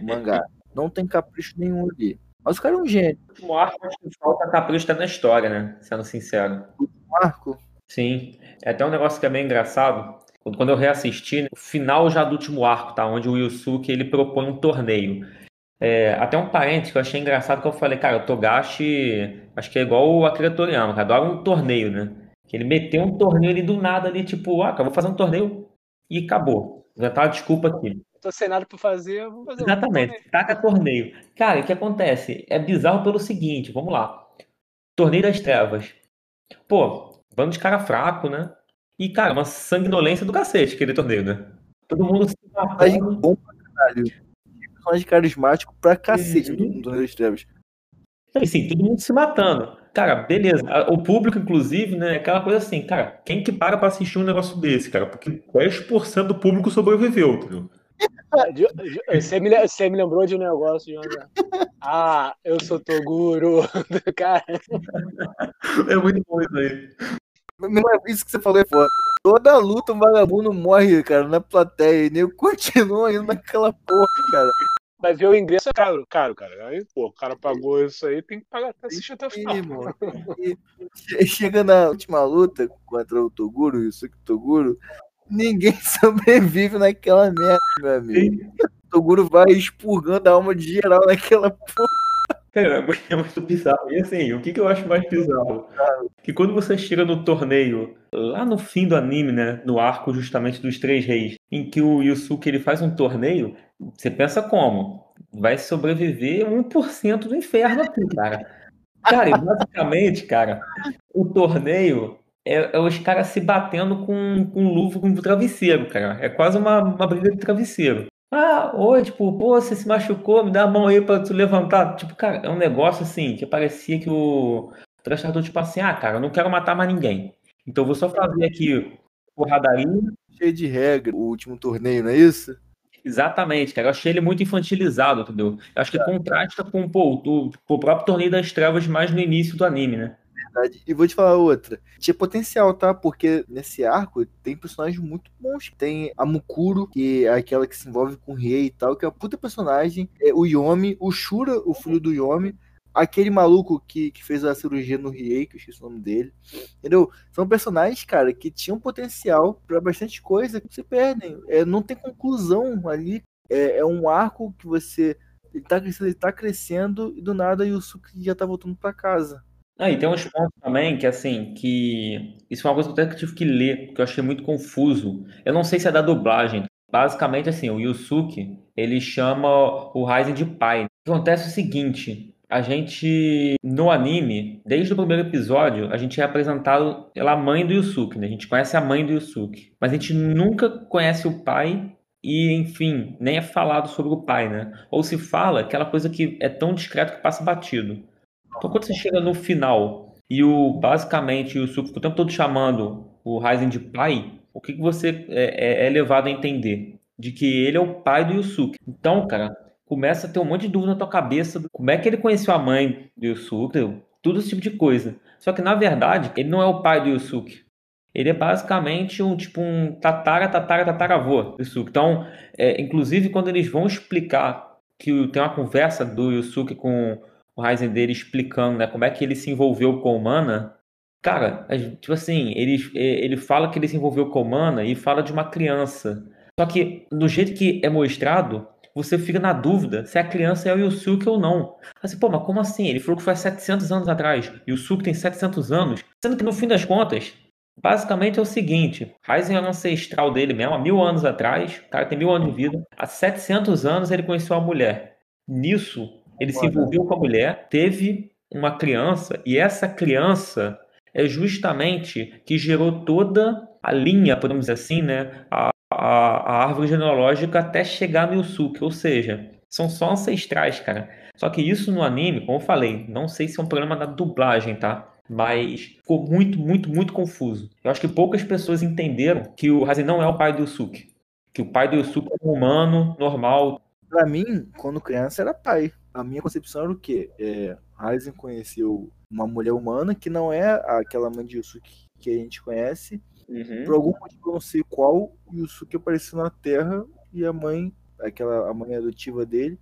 O mangá. Não tem capricho nenhum ali. Mas o cara é um gênio. O último arco, acho que falta capricho até na história, né? Sendo sincero. O último arco? Sim. É até um negócio que é bem engraçado quando eu reassisti, o final já do último arco, tá? Onde o Yusuke ele propõe um torneio. É, até um parente que eu achei engraçado que eu falei, cara, o Togashi acho que é igual o Akira Toriyama, que adora um torneio, né? Que ele meteu um torneio ali do nada ali, tipo, ah, cara, vou fazer um torneio e acabou. Já tá desculpa aqui. Tô sem nada pra fazer, vou fazer Exatamente, um torneio. taca torneio. Cara, o que acontece? É bizarro pelo seguinte, vamos lá. Torneio das Trevas. Pô, bando de cara fraco, né? E, cara, uma sanguinolência do cacete aquele torneio, né? Todo mundo se matando. bom pra caralho. Personagem carismático pra cacete uhum. no Torneio das Trevas. Sim, sim, todo mundo se matando. Cara, beleza. O público, inclusive, né? Aquela coisa assim, cara, quem que para pra assistir um negócio desse, cara? Porque 10% do público sobreviveu, entendeu? *laughs* Você me, você me lembrou de um negócio, João. Ah, eu sou Toguro. *laughs* Cara. É muito bom isso aí. Isso que você falou é foda. Toda luta um vagabundo morre, cara, na plateia. E nem continua indo naquela porra, cara. Mas ver o ingresso é caro, caro, cara. Aí, pô, o cara pagou isso aí, tem que pagar até assistir até o final. Mano. E chega na última luta contra o Toguro e o Suki Toguro, ninguém *laughs* sobrevive naquela merda, meu amigo. O Toguro vai expurgando a alma de geral naquela porra. Cara, é muito bizarro. E assim, o que, que eu acho mais bizarro? Que quando você chega no torneio, lá no fim do anime, né? No arco justamente dos Três Reis, em que o Yusuke ele faz um torneio, você pensa como? Vai sobreviver 1% do inferno aqui, cara. Cara, e basicamente, cara, o torneio é, é, os caras se batendo com, com luva, com travesseiro, cara. É quase uma, uma briga de travesseiro. Ah, oi, tipo, pô, você se machucou, me dá a mão aí pra tu levantar. Tipo, cara, é um negócio assim, que parecia que o transportador, tipo assim, ah, cara, eu não quero matar mais ninguém. Então eu vou só fazer aqui porradaria. Cheio de regra, o último torneio, não é isso? Exatamente, cara. Eu achei ele muito infantilizado, entendeu? Eu acho que é. contrasta com pô, o, o próprio Torneio das Trevas mais no início do anime, né? Verdade. E vou te falar outra. Tinha potencial, tá? Porque nesse arco tem personagens muito bons. Tem a Mukuro, que é aquela que se envolve com o rei e tal, que é uma puta personagem. É o Yomi, o Shura, o filho do Yomi. Aquele maluco que, que fez a cirurgia no Riei, que eu esqueci o nome dele. Entendeu? São personagens, cara, que tinham potencial para bastante coisa que se perdem. É, não tem conclusão ali. É, é um arco que você ele tá crescendo, ele tá crescendo e do nada o Yusuke já tá voltando para casa. Ah, e tem uns pontos também que, assim, que. Isso é uma coisa que eu até tive que ler, porque eu achei muito confuso. Eu não sei se é da dublagem. Basicamente, assim, o Yusuke, ele chama o Ryzen de pai. Acontece é o seguinte: a gente, no anime, desde o primeiro episódio, a gente é apresentado pela mãe do Yusuke, né? A gente conhece a mãe do Yusuke. Mas a gente nunca conhece o pai e, enfim, nem é falado sobre o pai, né? Ou se fala aquela coisa que é tão discreto que passa batido. Então, quando você chega no final e o basicamente o fica o tempo todo chamando o Ryzen de pai, o que, que você é, é, é levado a entender? De que ele é o pai do Yusuke. Então, cara, começa a ter um monte de dúvida na tua cabeça. Como é que ele conheceu a mãe do Yusuke? Tudo esse tipo de coisa. Só que, na verdade, ele não é o pai do Yusuke. Ele é basicamente um tipo um tatara, tatara, tataravô do Yusuke. Então, é, inclusive, quando eles vão explicar que tem uma conversa do Yusuke com o Ryzen dele explicando né, como é que ele se envolveu com o Mana, cara, tipo assim, ele, ele fala que ele se envolveu com o Mana e fala de uma criança. Só que, do jeito que é mostrado, você fica na dúvida se a criança é o Yusuke ou não. Assim, pô, mas como assim? Ele falou que foi há 700 anos atrás. E o Yusuke tem 700 anos. Sendo que, no fim das contas, basicamente é o seguinte. Ryzen é ancestral dele mesmo, há mil anos atrás. O cara tem mil anos de vida. Há 700 anos ele conheceu a mulher. Nisso, ele se envolveu com a mulher, teve uma criança. E essa criança é justamente que gerou toda a linha, podemos dizer assim, né? A, a, a árvore genealógica até chegar no Yusuke, ou seja, são só ancestrais, cara. Só que isso no anime, como eu falei, não sei se é um problema da dublagem, tá? Mas ficou muito, muito, muito confuso. Eu acho que poucas pessoas entenderam que o Hazen não é o pai do Yusuke. Que o pai do Yusuke é um humano, normal. Pra mim, quando criança, era pai. A minha concepção era o quê? É, Aizen conheceu uma mulher humana que não é aquela mãe de Yusuke que a gente conhece. Uhum. Por algum motivo, eu não sei qual, o Yusuke apareceu na Terra e a mãe, aquela a mãe adotiva dele,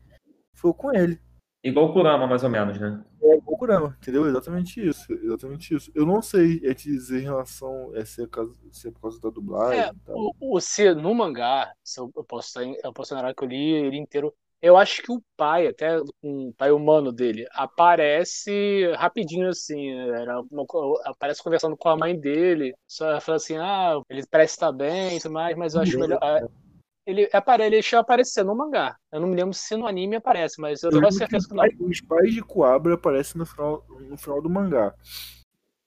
foi com ele. Igual o Kurama, mais ou menos, né? É, igual o Kurama, entendeu? Exatamente isso. Exatamente isso. Eu não sei é te dizer em relação a se é, se é por causa da dublagem. É, o, o, se no mangá, se eu, eu posso eu posso lembrar que eu li ele inteiro eu acho que o pai, até um pai humano dele, aparece rapidinho assim. Era uma, aparece conversando com a mãe dele. Só fala assim: ah, ele parece estar bem e tudo mais, mas eu acho melhor. Ele, aparece, ele deixa aparecer no mangá. Eu não me lembro se no anime aparece, mas eu, tenho certeza que não. Os pais de Coabra aparecem no final, no final do mangá.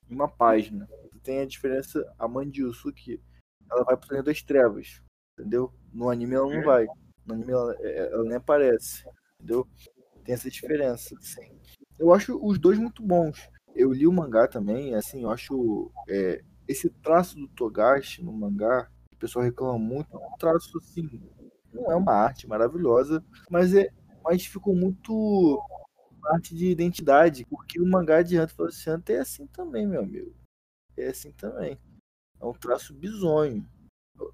Uma página. Tem a diferença, a mãe de Yusuke, ela vai pro Planeta das Trevas. Entendeu? No anime ela não vai. No anime ela, é, ela nem aparece, entendeu? Tem essa diferença, assim. Eu acho os dois muito bons. Eu li o mangá também, assim, eu acho é, esse traço do Togashi no mangá, o pessoal reclama muito, é um traço assim, não é uma arte maravilhosa, mas é, mas ficou muito arte de identidade, porque o mangá de Hunter x Hunter é assim também, meu amigo. É assim também. É um traço bizonho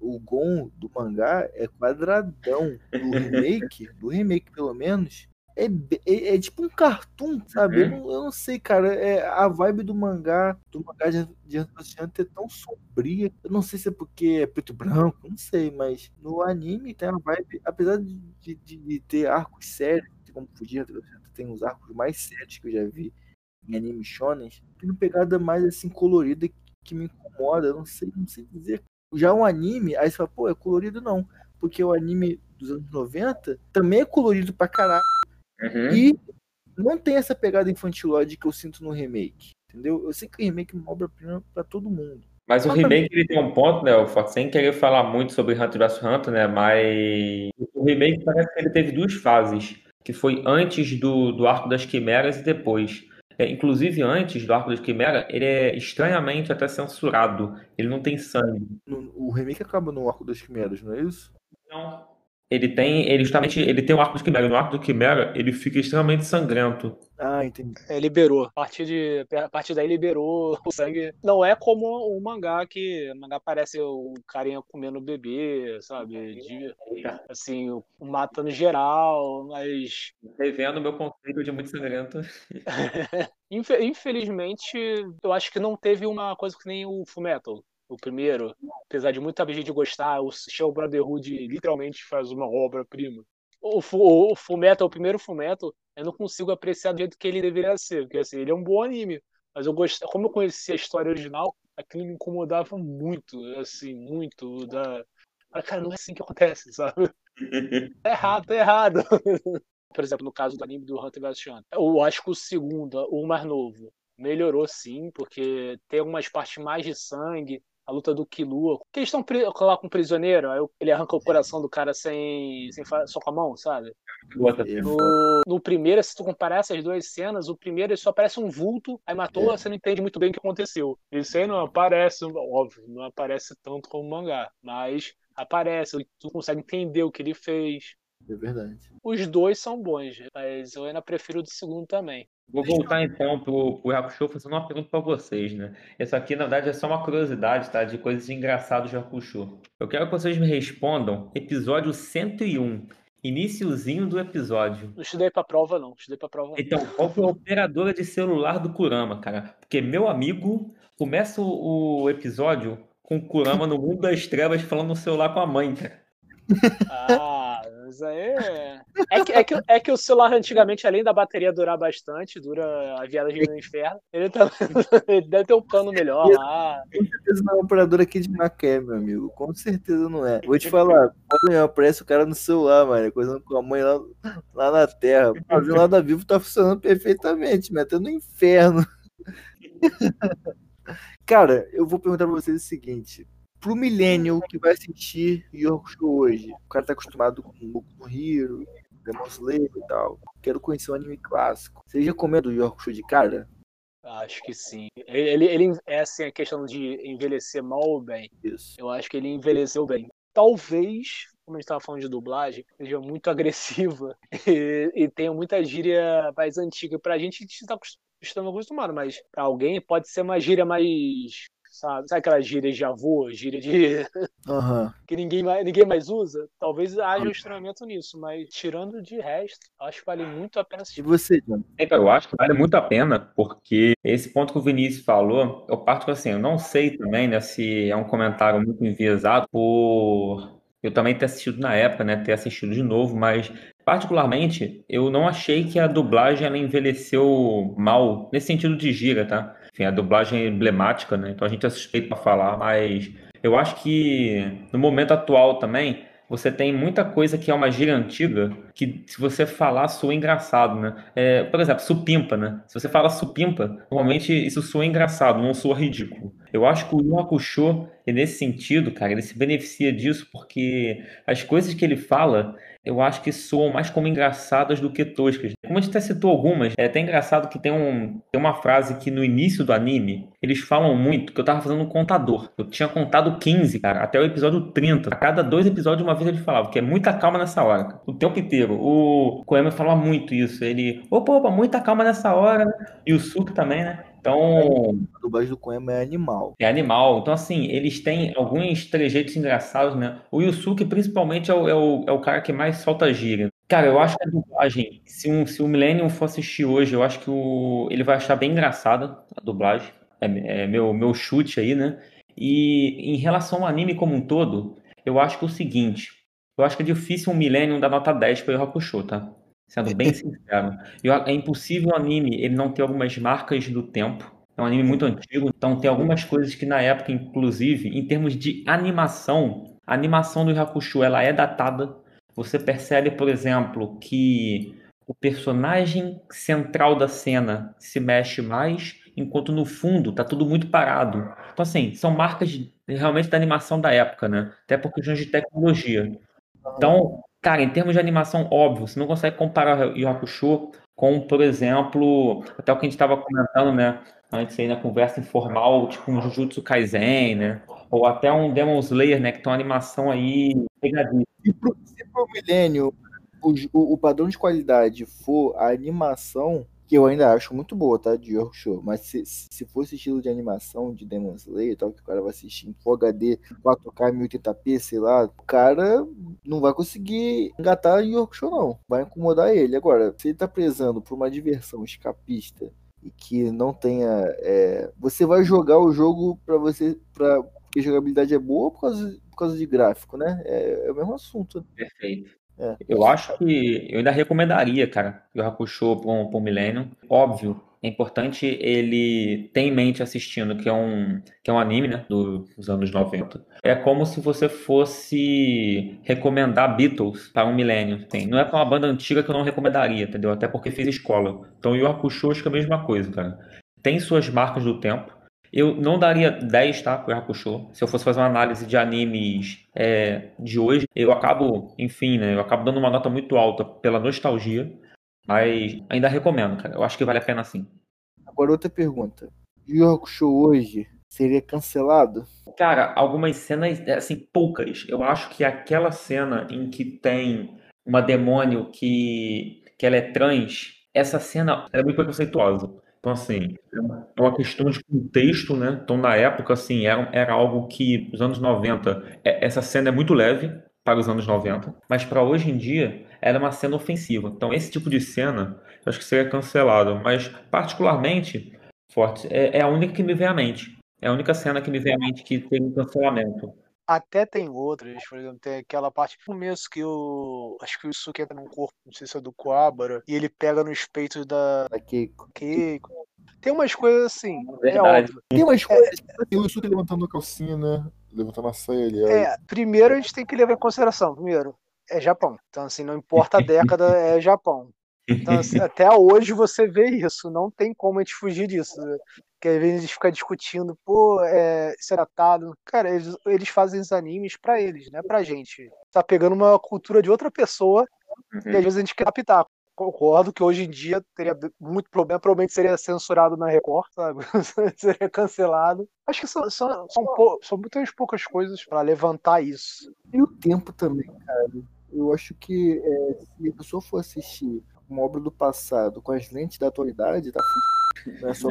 o Gon do mangá é quadradão. Do *laughs* remake, do remake pelo menos, é, é, é, tipo um cartoon, sabe? Eu, uhum. não, eu, não, sei, cara. É, a vibe do mangá, do mangá de, de Hunter é tão sombria. Eu não sei se é porque é preto e branco, não sei, mas no anime tem uma vibe, apesar de, de, de ter arcos sérios, como fugir, tem uns arcos mais sérios que eu já vi em anime shonen, tem uma pegada mais assim colorida que me incomoda. Eu não sei, não sei dizer já um anime, aí você fala, pô, é colorido não. Porque o anime dos anos 90 também é colorido pra caralho. Uhum. E não tem essa pegada infantilóide que eu sinto no remake. Entendeu? Eu sei que o remake é uma obra-prima pra todo mundo. Mas o remake ele tem um ponto, né, sem querer falar muito sobre Hunter vs Hunter, né, mas o remake parece que ele teve duas fases, que foi antes do, do Arco das Quimeras e depois. É, inclusive, antes do Arco das Quimera, ele é estranhamente até censurado. Ele não tem sangue. O remake acaba no Arco das Quimeras, não é isso? Ele tem, ele justamente, ele tem o Arco das Quimera. No Arco do Quimera, ele fica extremamente sangrento. Ah, entendi. É, liberou. A partir, de, a partir daí liberou o sangue. Não é como o mangá, que o mangá parece o carinha comendo o bebê, sabe? De, assim, matando geral, mas. Revendo meu conceito de muito sangrento. *laughs* Infelizmente, eu acho que não teve uma coisa que nem o Fullmetal o primeiro, apesar de muita gente gostar, o Shell Brotherhood literalmente faz uma obra-prima o, o, o Fullmetal, o primeiro Fullmetal, eu não consigo apreciar do jeito que ele deveria ser, porque assim, ele é um bom anime, Mas eu gostei, como eu conhecia a história original, aquilo me incomodava muito, assim, muito da. Cara, não é assim que acontece, sabe? *laughs* Tá errado, tá errado. *laughs* Por exemplo, no caso do anime do Hunter vs Hunter. Eu acho que o segundo, o mais novo, melhorou sim, porque tem algumas partes mais de sangue, a luta do Killua. Que eles estão lá com um prisioneiro, aí ele arranca o coração do cara sem, sem só com a mão, sabe? No, no primeiro, se tu comparar essas duas cenas, o primeiro ele só aparece um vulto, aí matou, é. você não entende muito bem o que aconteceu. Isso aí não aparece, óbvio, não aparece tanto como o mangá, mas aparece, tu consegue entender o que ele fez. É verdade. Os dois são bons, mas eu ainda prefiro o do segundo também. Vou voltar então pro, pro Hakusho fazendo uma pergunta para vocês, né? Isso aqui, na verdade, é só uma curiosidade, tá? De coisas engraçadas de Hakusho. Eu quero que vocês me respondam episódio 101. Iniciozinho do episódio. Não estudei pra prova, não. Estudei pra prova. Não. Então, qual foi a operadora de celular do Kurama, cara? Porque meu amigo começa o episódio com o Kurama no mundo das trevas falando no celular com a mãe, cara. Ah, mas aí é... É que, é, que, é que o celular antigamente, além da bateria durar bastante, dura a viagem no inferno, ele, tá... *laughs* ele deve ter um plano melhor lá. Com certeza não é um operador aqui de Maqué, meu amigo. Com certeza não é. Vou te falar, quando aparece o cara no celular, mano, coisa com a mãe lá, lá na terra. O avião lá da Vivo tá funcionando perfeitamente, até no inferno. *laughs* Cara, eu vou perguntar pra vocês o seguinte pro millennial que vai assistir Yorkshire hoje, o cara tá acostumado com Boku no Hero, Demon Slayer e tal, quero conhecer um anime clássico. Você já comendo Yorkshire de cara? Acho que sim. Ele, ele é assim a questão de envelhecer mal ou bem. Isso. Eu acho que ele envelheceu bem. Talvez, como a gente estava falando de dublagem, seja muito *laughs* agressiva e, e tenha muita gíria mais antiga. Pra gente, a gente está acostumado, mas pra alguém pode ser uma gíria mais sabe? Sabe aquela gíria de avô, gíria de. *laughs* Uhum. que ninguém mais, ninguém mais usa? Talvez haja um estranhamento nisso, mas tirando de resto, acho que vale muito a pena assistir. E você, John? Então, eu acho que vale muito a pena, porque esse ponto que o Vinícius falou, eu parto assim, eu não sei também, né, se é um comentário muito enviesado por eu também ter assistido na época, né, ter assistido de novo, mas particularmente eu não achei que a dublagem ela envelheceu mal nesse sentido de gira, tá? Enfim, a dublagem é emblemática, né? Então a gente é suspeito para falar, mas eu acho que no momento atual também você tem muita coisa que é uma gíria antiga que se você falar soa engraçado, né? É, por exemplo, supimpa, né? Se você fala supimpa, normalmente isso soa engraçado, não soa ridículo. Eu acho que o Yu Hakusho, nesse sentido, cara, ele se beneficia disso porque as coisas que ele fala eu acho que soam mais como engraçadas do que toscas. Como a gente até citou algumas, é até engraçado que tem, um, tem uma frase que no início do anime eles falam muito que eu tava fazendo um contador. Eu tinha contado 15, cara, até o episódio 30. A cada dois episódios, uma vez ele falava que é muita calma nessa hora. O tempo inteiro. O Koema fala muito isso. Ele, opa, opa, muita calma nessa hora. E o Suki também, né? Então. A dublagem do Koema é animal. É animal. Então, assim, eles têm alguns trejeitos engraçados, né? O Yusuke, principalmente, é o, é o, é o cara que mais solta gíria. Cara, eu acho que a dublagem, se, um, se o Millennium for assistir hoje, eu acho que o, ele vai achar bem engraçada a dublagem. É, é meu, meu chute aí, né? E em relação ao anime como um todo, eu acho que é o seguinte: eu acho que é difícil um Millennium dar nota 10 para o Hakusho, tá? Sendo bem sincero. é impossível o anime ele não ter algumas marcas do tempo. É um anime muito antigo, então tem algumas coisas que na época, inclusive, em termos de animação, a animação do Hakusho ela é datada. Você percebe, por exemplo, que o personagem central da cena se mexe mais, enquanto no fundo tá tudo muito parado. Então, assim, são marcas realmente da animação da época, né? Até por questões de tecnologia. Então, Cara, em termos de animação, óbvio, você não consegue comparar o Yu com, por exemplo, até o que a gente estava comentando, né? Antes aí na conversa informal, tipo um Jujutsu Kaisen, né? Ou até um Demon Slayer, né? Que tem uma animação aí pegadinha. Se pro, pro milênio o, o padrão de qualidade for a animação, que eu ainda acho muito boa, tá? De Yorkshire. Mas se, se fosse estilo de animação de Demon Slayer e tal, que o cara vai assistir em Full HD, 4K, 1080p, sei lá, o cara não vai conseguir engatar Yorkshire, não. Vai incomodar ele. Agora, se ele tá prezando por uma diversão escapista e que não tenha. É... Você vai jogar o jogo para você. Pra... Porque jogabilidade é boa por causa, por causa de gráfico, né? É, é o mesmo assunto. Perfeito. É. Eu acho que eu ainda recomendaria, cara, o Hakusho para um, um Millennium. Óbvio, é importante ele ter em mente assistindo que é um, que é um anime, né, dos anos 90. É como se você fosse recomendar Beatles para um milênio. Tem. Não é para uma banda antiga que eu não recomendaria, entendeu? Até porque fiz escola. Então o Hakusho acho que é a mesma coisa, cara. Tem suas marcas do tempo. Eu não daria 10, tá, pro Hakusho. Se eu fosse fazer uma análise de animes é, de hoje, eu acabo, enfim, né, eu acabo dando uma nota muito alta pela nostalgia. Mas ainda recomendo, cara. Eu acho que vale a pena sim. Agora outra pergunta. Yu Hakusho hoje seria cancelado? Cara, algumas cenas, assim, poucas. Eu acho que aquela cena em que tem uma demônio que, que ela é trans, essa cena é muito preconceituosa. Então, assim, é uma questão de contexto, né? Então, na época, assim, era, era algo que, nos anos 90, é, essa cena é muito leve para os anos 90, mas para hoje em dia, ela é uma cena ofensiva. Então, esse tipo de cena, eu acho que seria cancelado. Mas, particularmente, Forte, é, é a única que me vem à mente. É a única cena que me vem à mente que tem um cancelamento. Até tem outras, por exemplo, tem aquela parte no começo que o. Acho que o Suki entra num corpo, não sei se é do Coabara, e ele pega nos peitos da. Da Keiko. Keiko. Tem umas coisas assim. É Verdade. óbvio. Tem umas coisas. Tem o Suki levantando a calcinha, né? Levantando a saia ali. aí- É, primeiro a gente tem que levar em consideração, primeiro, é Japão. Então, assim, não importa a década, é Japão. Então, assim, *laughs* até hoje você vê isso, não tem como a gente fugir disso. Né? Que às vezes a gente fica discutindo, pô, é, isso é datado. Cara, eles, eles fazem os animes pra eles, não é pra gente. Tá pegando uma cultura de outra pessoa e às vezes a gente quer adaptar. Concordo que hoje em dia teria muito problema, provavelmente seria censurado na Record, sabe? *laughs* seria cancelado. Acho que são, são, são, pou- são muitas poucas coisas pra levantar isso. E o tempo também, cara. Eu acho que é, se a pessoa for assistir uma obra do passado com as lentes da atualidade, tá fudido. É só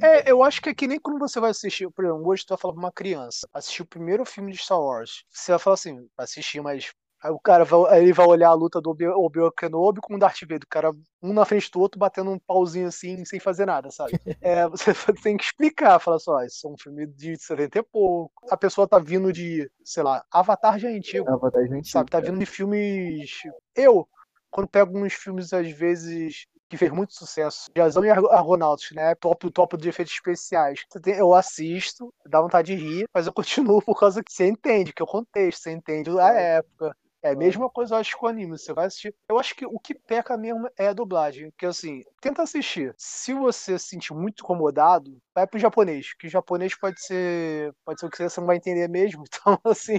É, eu acho que é que nem quando você vai assistir, por exemplo, hoje tu vai falar pra uma criança, assistir o primeiro filme de Star Wars. Você vai falar assim, assistir, mas. Aí o cara vai, ele vai olhar a luta do Obi- Obi-Wan Kenobi com o Darth Vader, o cara um na frente do outro batendo um pauzinho assim, sem fazer nada, sabe? *laughs* É, você *laughs* tem que explicar, falar só, isso é um filme de 70 e pouco. A pessoa tá vindo de, sei lá, Avatar já é antigo, Avatar gente. sabe? Tá vindo de filmes. Eu, quando pego uns filmes, às vezes, que fez muito sucesso, Jazão e Argo- Argonautas, né? Top, top de efeitos especiais. Eu assisto, dá vontade de rir, mas eu *laughs* continuo por causa que você entende, que é o contexto, você entende a época. É a mesma coisa, eu acho, com o anime. Você vai assistir. Eu acho que o que peca mesmo é a dublagem. Porque, assim, tenta assistir. Se você se sentir muito incomodado, vai pro japonês. Que o japonês pode ser. Pode ser o que você não vai entender mesmo. *laughs* Então, assim,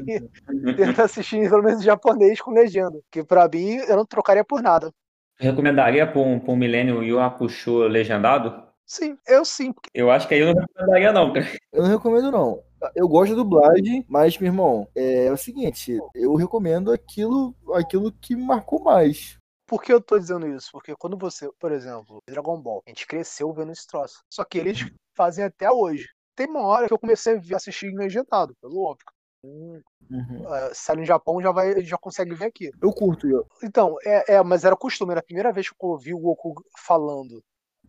tenta assistir pelo menos japonês com legenda. Que pra mim, eu não trocaria por nada. Recomendaria para um, pra um milênio Yu Hakusho legendado? Sim, eu sim. porque Eu acho que aí eu não recomendaria, não, cara. Eu não recomendo, não. Eu gosto da dublagem, mas, meu irmão, é, o seguinte, eu recomendo aquilo, aquilo que me marcou mais. Por que eu tô dizendo isso? Porque quando você, por exemplo, Dragon Ball, a gente cresceu vendo esse troço. Só que eles *clears throat* fazem até hoje. Tem uma hora que eu comecei a assistir em legendado, pelo óbvio. Hum, Uhum. sai no Japão, já vai, já consegue ver aqui. Eu curto, eu. Então, é, é, mas era costume, era a primeira vez que eu ouvi o Goku falando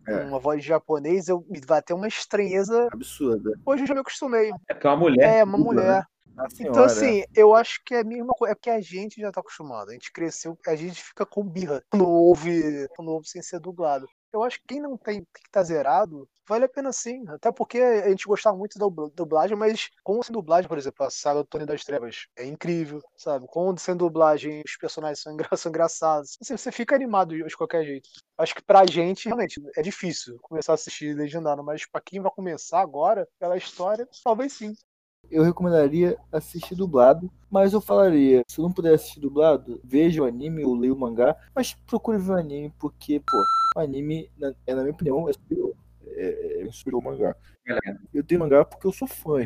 É. uma voz de japonês, eu me bateu uma estranheza. absurda. Hoje eu já me acostumei. É porque é uma mulher. É, uma né? mulher. Senhora, Então, assim, eu acho que é a mesma coisa. É porque a gente já tá acostumado. A gente cresceu, a gente fica com birra quando ouve, quando ouve sem ser dublado. Eu acho que quem não tem que tá zerado, vale a pena sim. Até porque a gente gostava muito da dubla- dublagem, mas com sem dublagem, por exemplo, a saga do Tony das Trevas é incrível, sabe? Com sem dublagem, os personagens são, engra- *laughs* são engraçados. Assim, você fica animado de qualquer jeito. Acho que pra gente, realmente, é difícil começar a assistir legendado, mas pra quem vai começar agora, pela história, talvez sim. eu recomendaria assistir dublado, mas eu falaria, se não puder assistir dublado, veja o anime ou leia o mangá, mas procure ver o anime, porque, pô, o anime, é, na minha opinião, é superior. É, é superior ao mangá. Eu tenho mangá porque eu sou fã,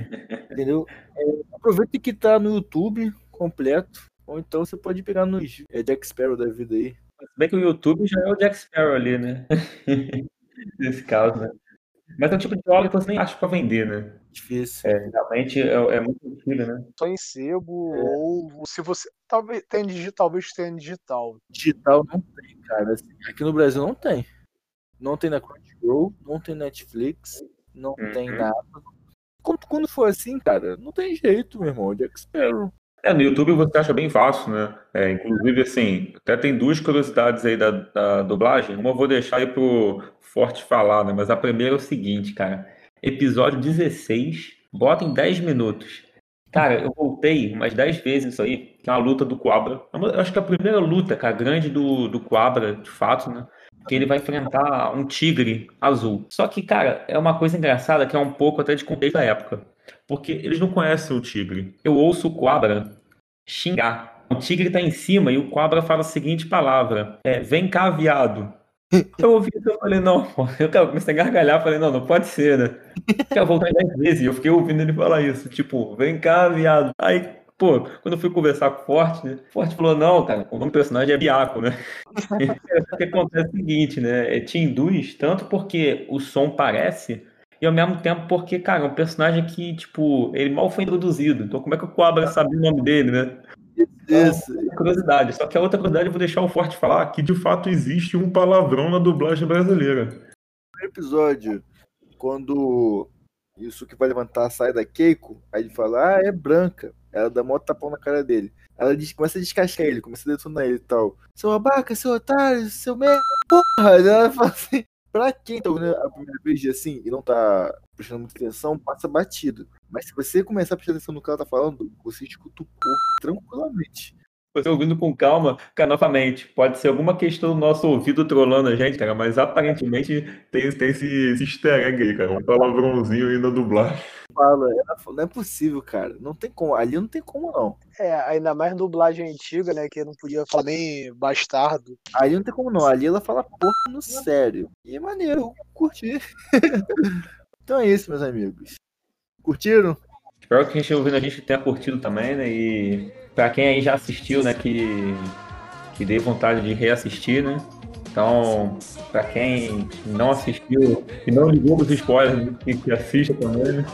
entendeu? É, aproveita que tá no YouTube completo, ou então você pode pegar nos é, Jack Sparrow da vida aí. Se bem que o YouTube já é o Jack Sparrow ali, né? *laughs* Nesse caso, né? Mas é um tipo de obra que você nem acha pra vender, né? Difícil. É, realmente é, é muito antigo, né? só em sebo ou se você talvez tenha digital, talvez tenha digital. Digital não tem, cara. Aqui no Brasil não tem. Não tem na Crunchyroll, não tem Netflix, não Uhum. tem na Amazon. Quando, quando for assim, cara, não tem jeito, meu irmão. Jack Sparrow. É, no YouTube você acha bem fácil, né? É, inclusive, assim, até tem duas curiosidades aí da, da dublagem. Uma eu vou deixar aí pro Forte falar, né? Mas a primeira é o seguinte, cara. Episódio 16, bota em 10 minutos. Cara, eu voltei umas 10 vezes isso aí, que é uma luta do Coabra. É eu acho que é a primeira luta, cara, grande do, do Coabra, de fato, né? Que ele vai enfrentar um tigre azul. Só que, cara, é uma coisa engraçada que é um pouco até de contexto da época. Porque eles não conhecem o tigre. Eu ouço o Coabra xingar. O tigre tá em cima e o Coabra fala a seguinte palavra: é, Vem cá, viado. *laughs* Eu ouvi isso, eu falei, não, eu comecei a gargalhar, falei, não, não pode ser, né? *laughs* Eu voltar dez vezes, e eu fiquei ouvindo ele falar isso, tipo, vem cá, viado. Aí, pô, quando eu fui conversar com o Forte, né, o Forte falou, não, cara, o nome do personagem é Biaco, né? *laughs* o que acontece é o seguinte, né, é, te induz tanto porque o som parece, e ao mesmo tempo porque, cara, é um personagem que, tipo, ele mal foi introduzido, então como é que o Cobra sabe o nome dele, né? Isso. É curiosidade. Só que a outra curiosidade eu vou deixar o Forte falar que de fato existe um palavrão na dublagem brasileira. No episódio, quando isso que vai levantar sai da Keiko, aí ele fala, ah, é branca. Ela dá mó tapão na cara dele. Ela diz, começa a descascar ele, começa a detonar ele e tal. Seu abaca, seu otário, seu merda, porra! Ela fala assim, pra quem tá ouvindo a primeira vez assim e não tá prestando muita atenção, passa batido. Mas se você começar a prestar atenção no que ela tá falando, você escuta o corpo tranquilamente. Você ouvindo com calma, cara, novamente, pode ser alguma questão do nosso ouvido trolando a gente, cara, mas aparentemente tem, tem esse, esse easter egg aí, cara, um palavrãozinho aí na dublagem. Fala, não é possível, cara, não tem como, ali não tem como não. É, ainda mais dublagem antiga, né, que não podia falar nem bastardo. Ali não tem como não, ali ela fala porra no sério. E é maneiro, curti. *laughs* então é isso, meus amigos. Curtiram? Espero que a gente ouvindo a gente tenha curtido também, né? E para quem aí já assistiu, né, que, que dê vontade de reassistir, né? Então, para quem não assistiu e não ligou os spoilers, que, que assista também, né?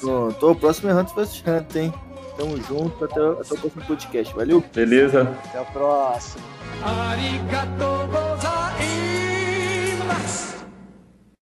Pronto, o próximo é Hunter vs Hunter, hein? Tamo junto, até, até o próximo podcast. Valeu? Beleza. Até a próxima. Arigatou gozaimasu.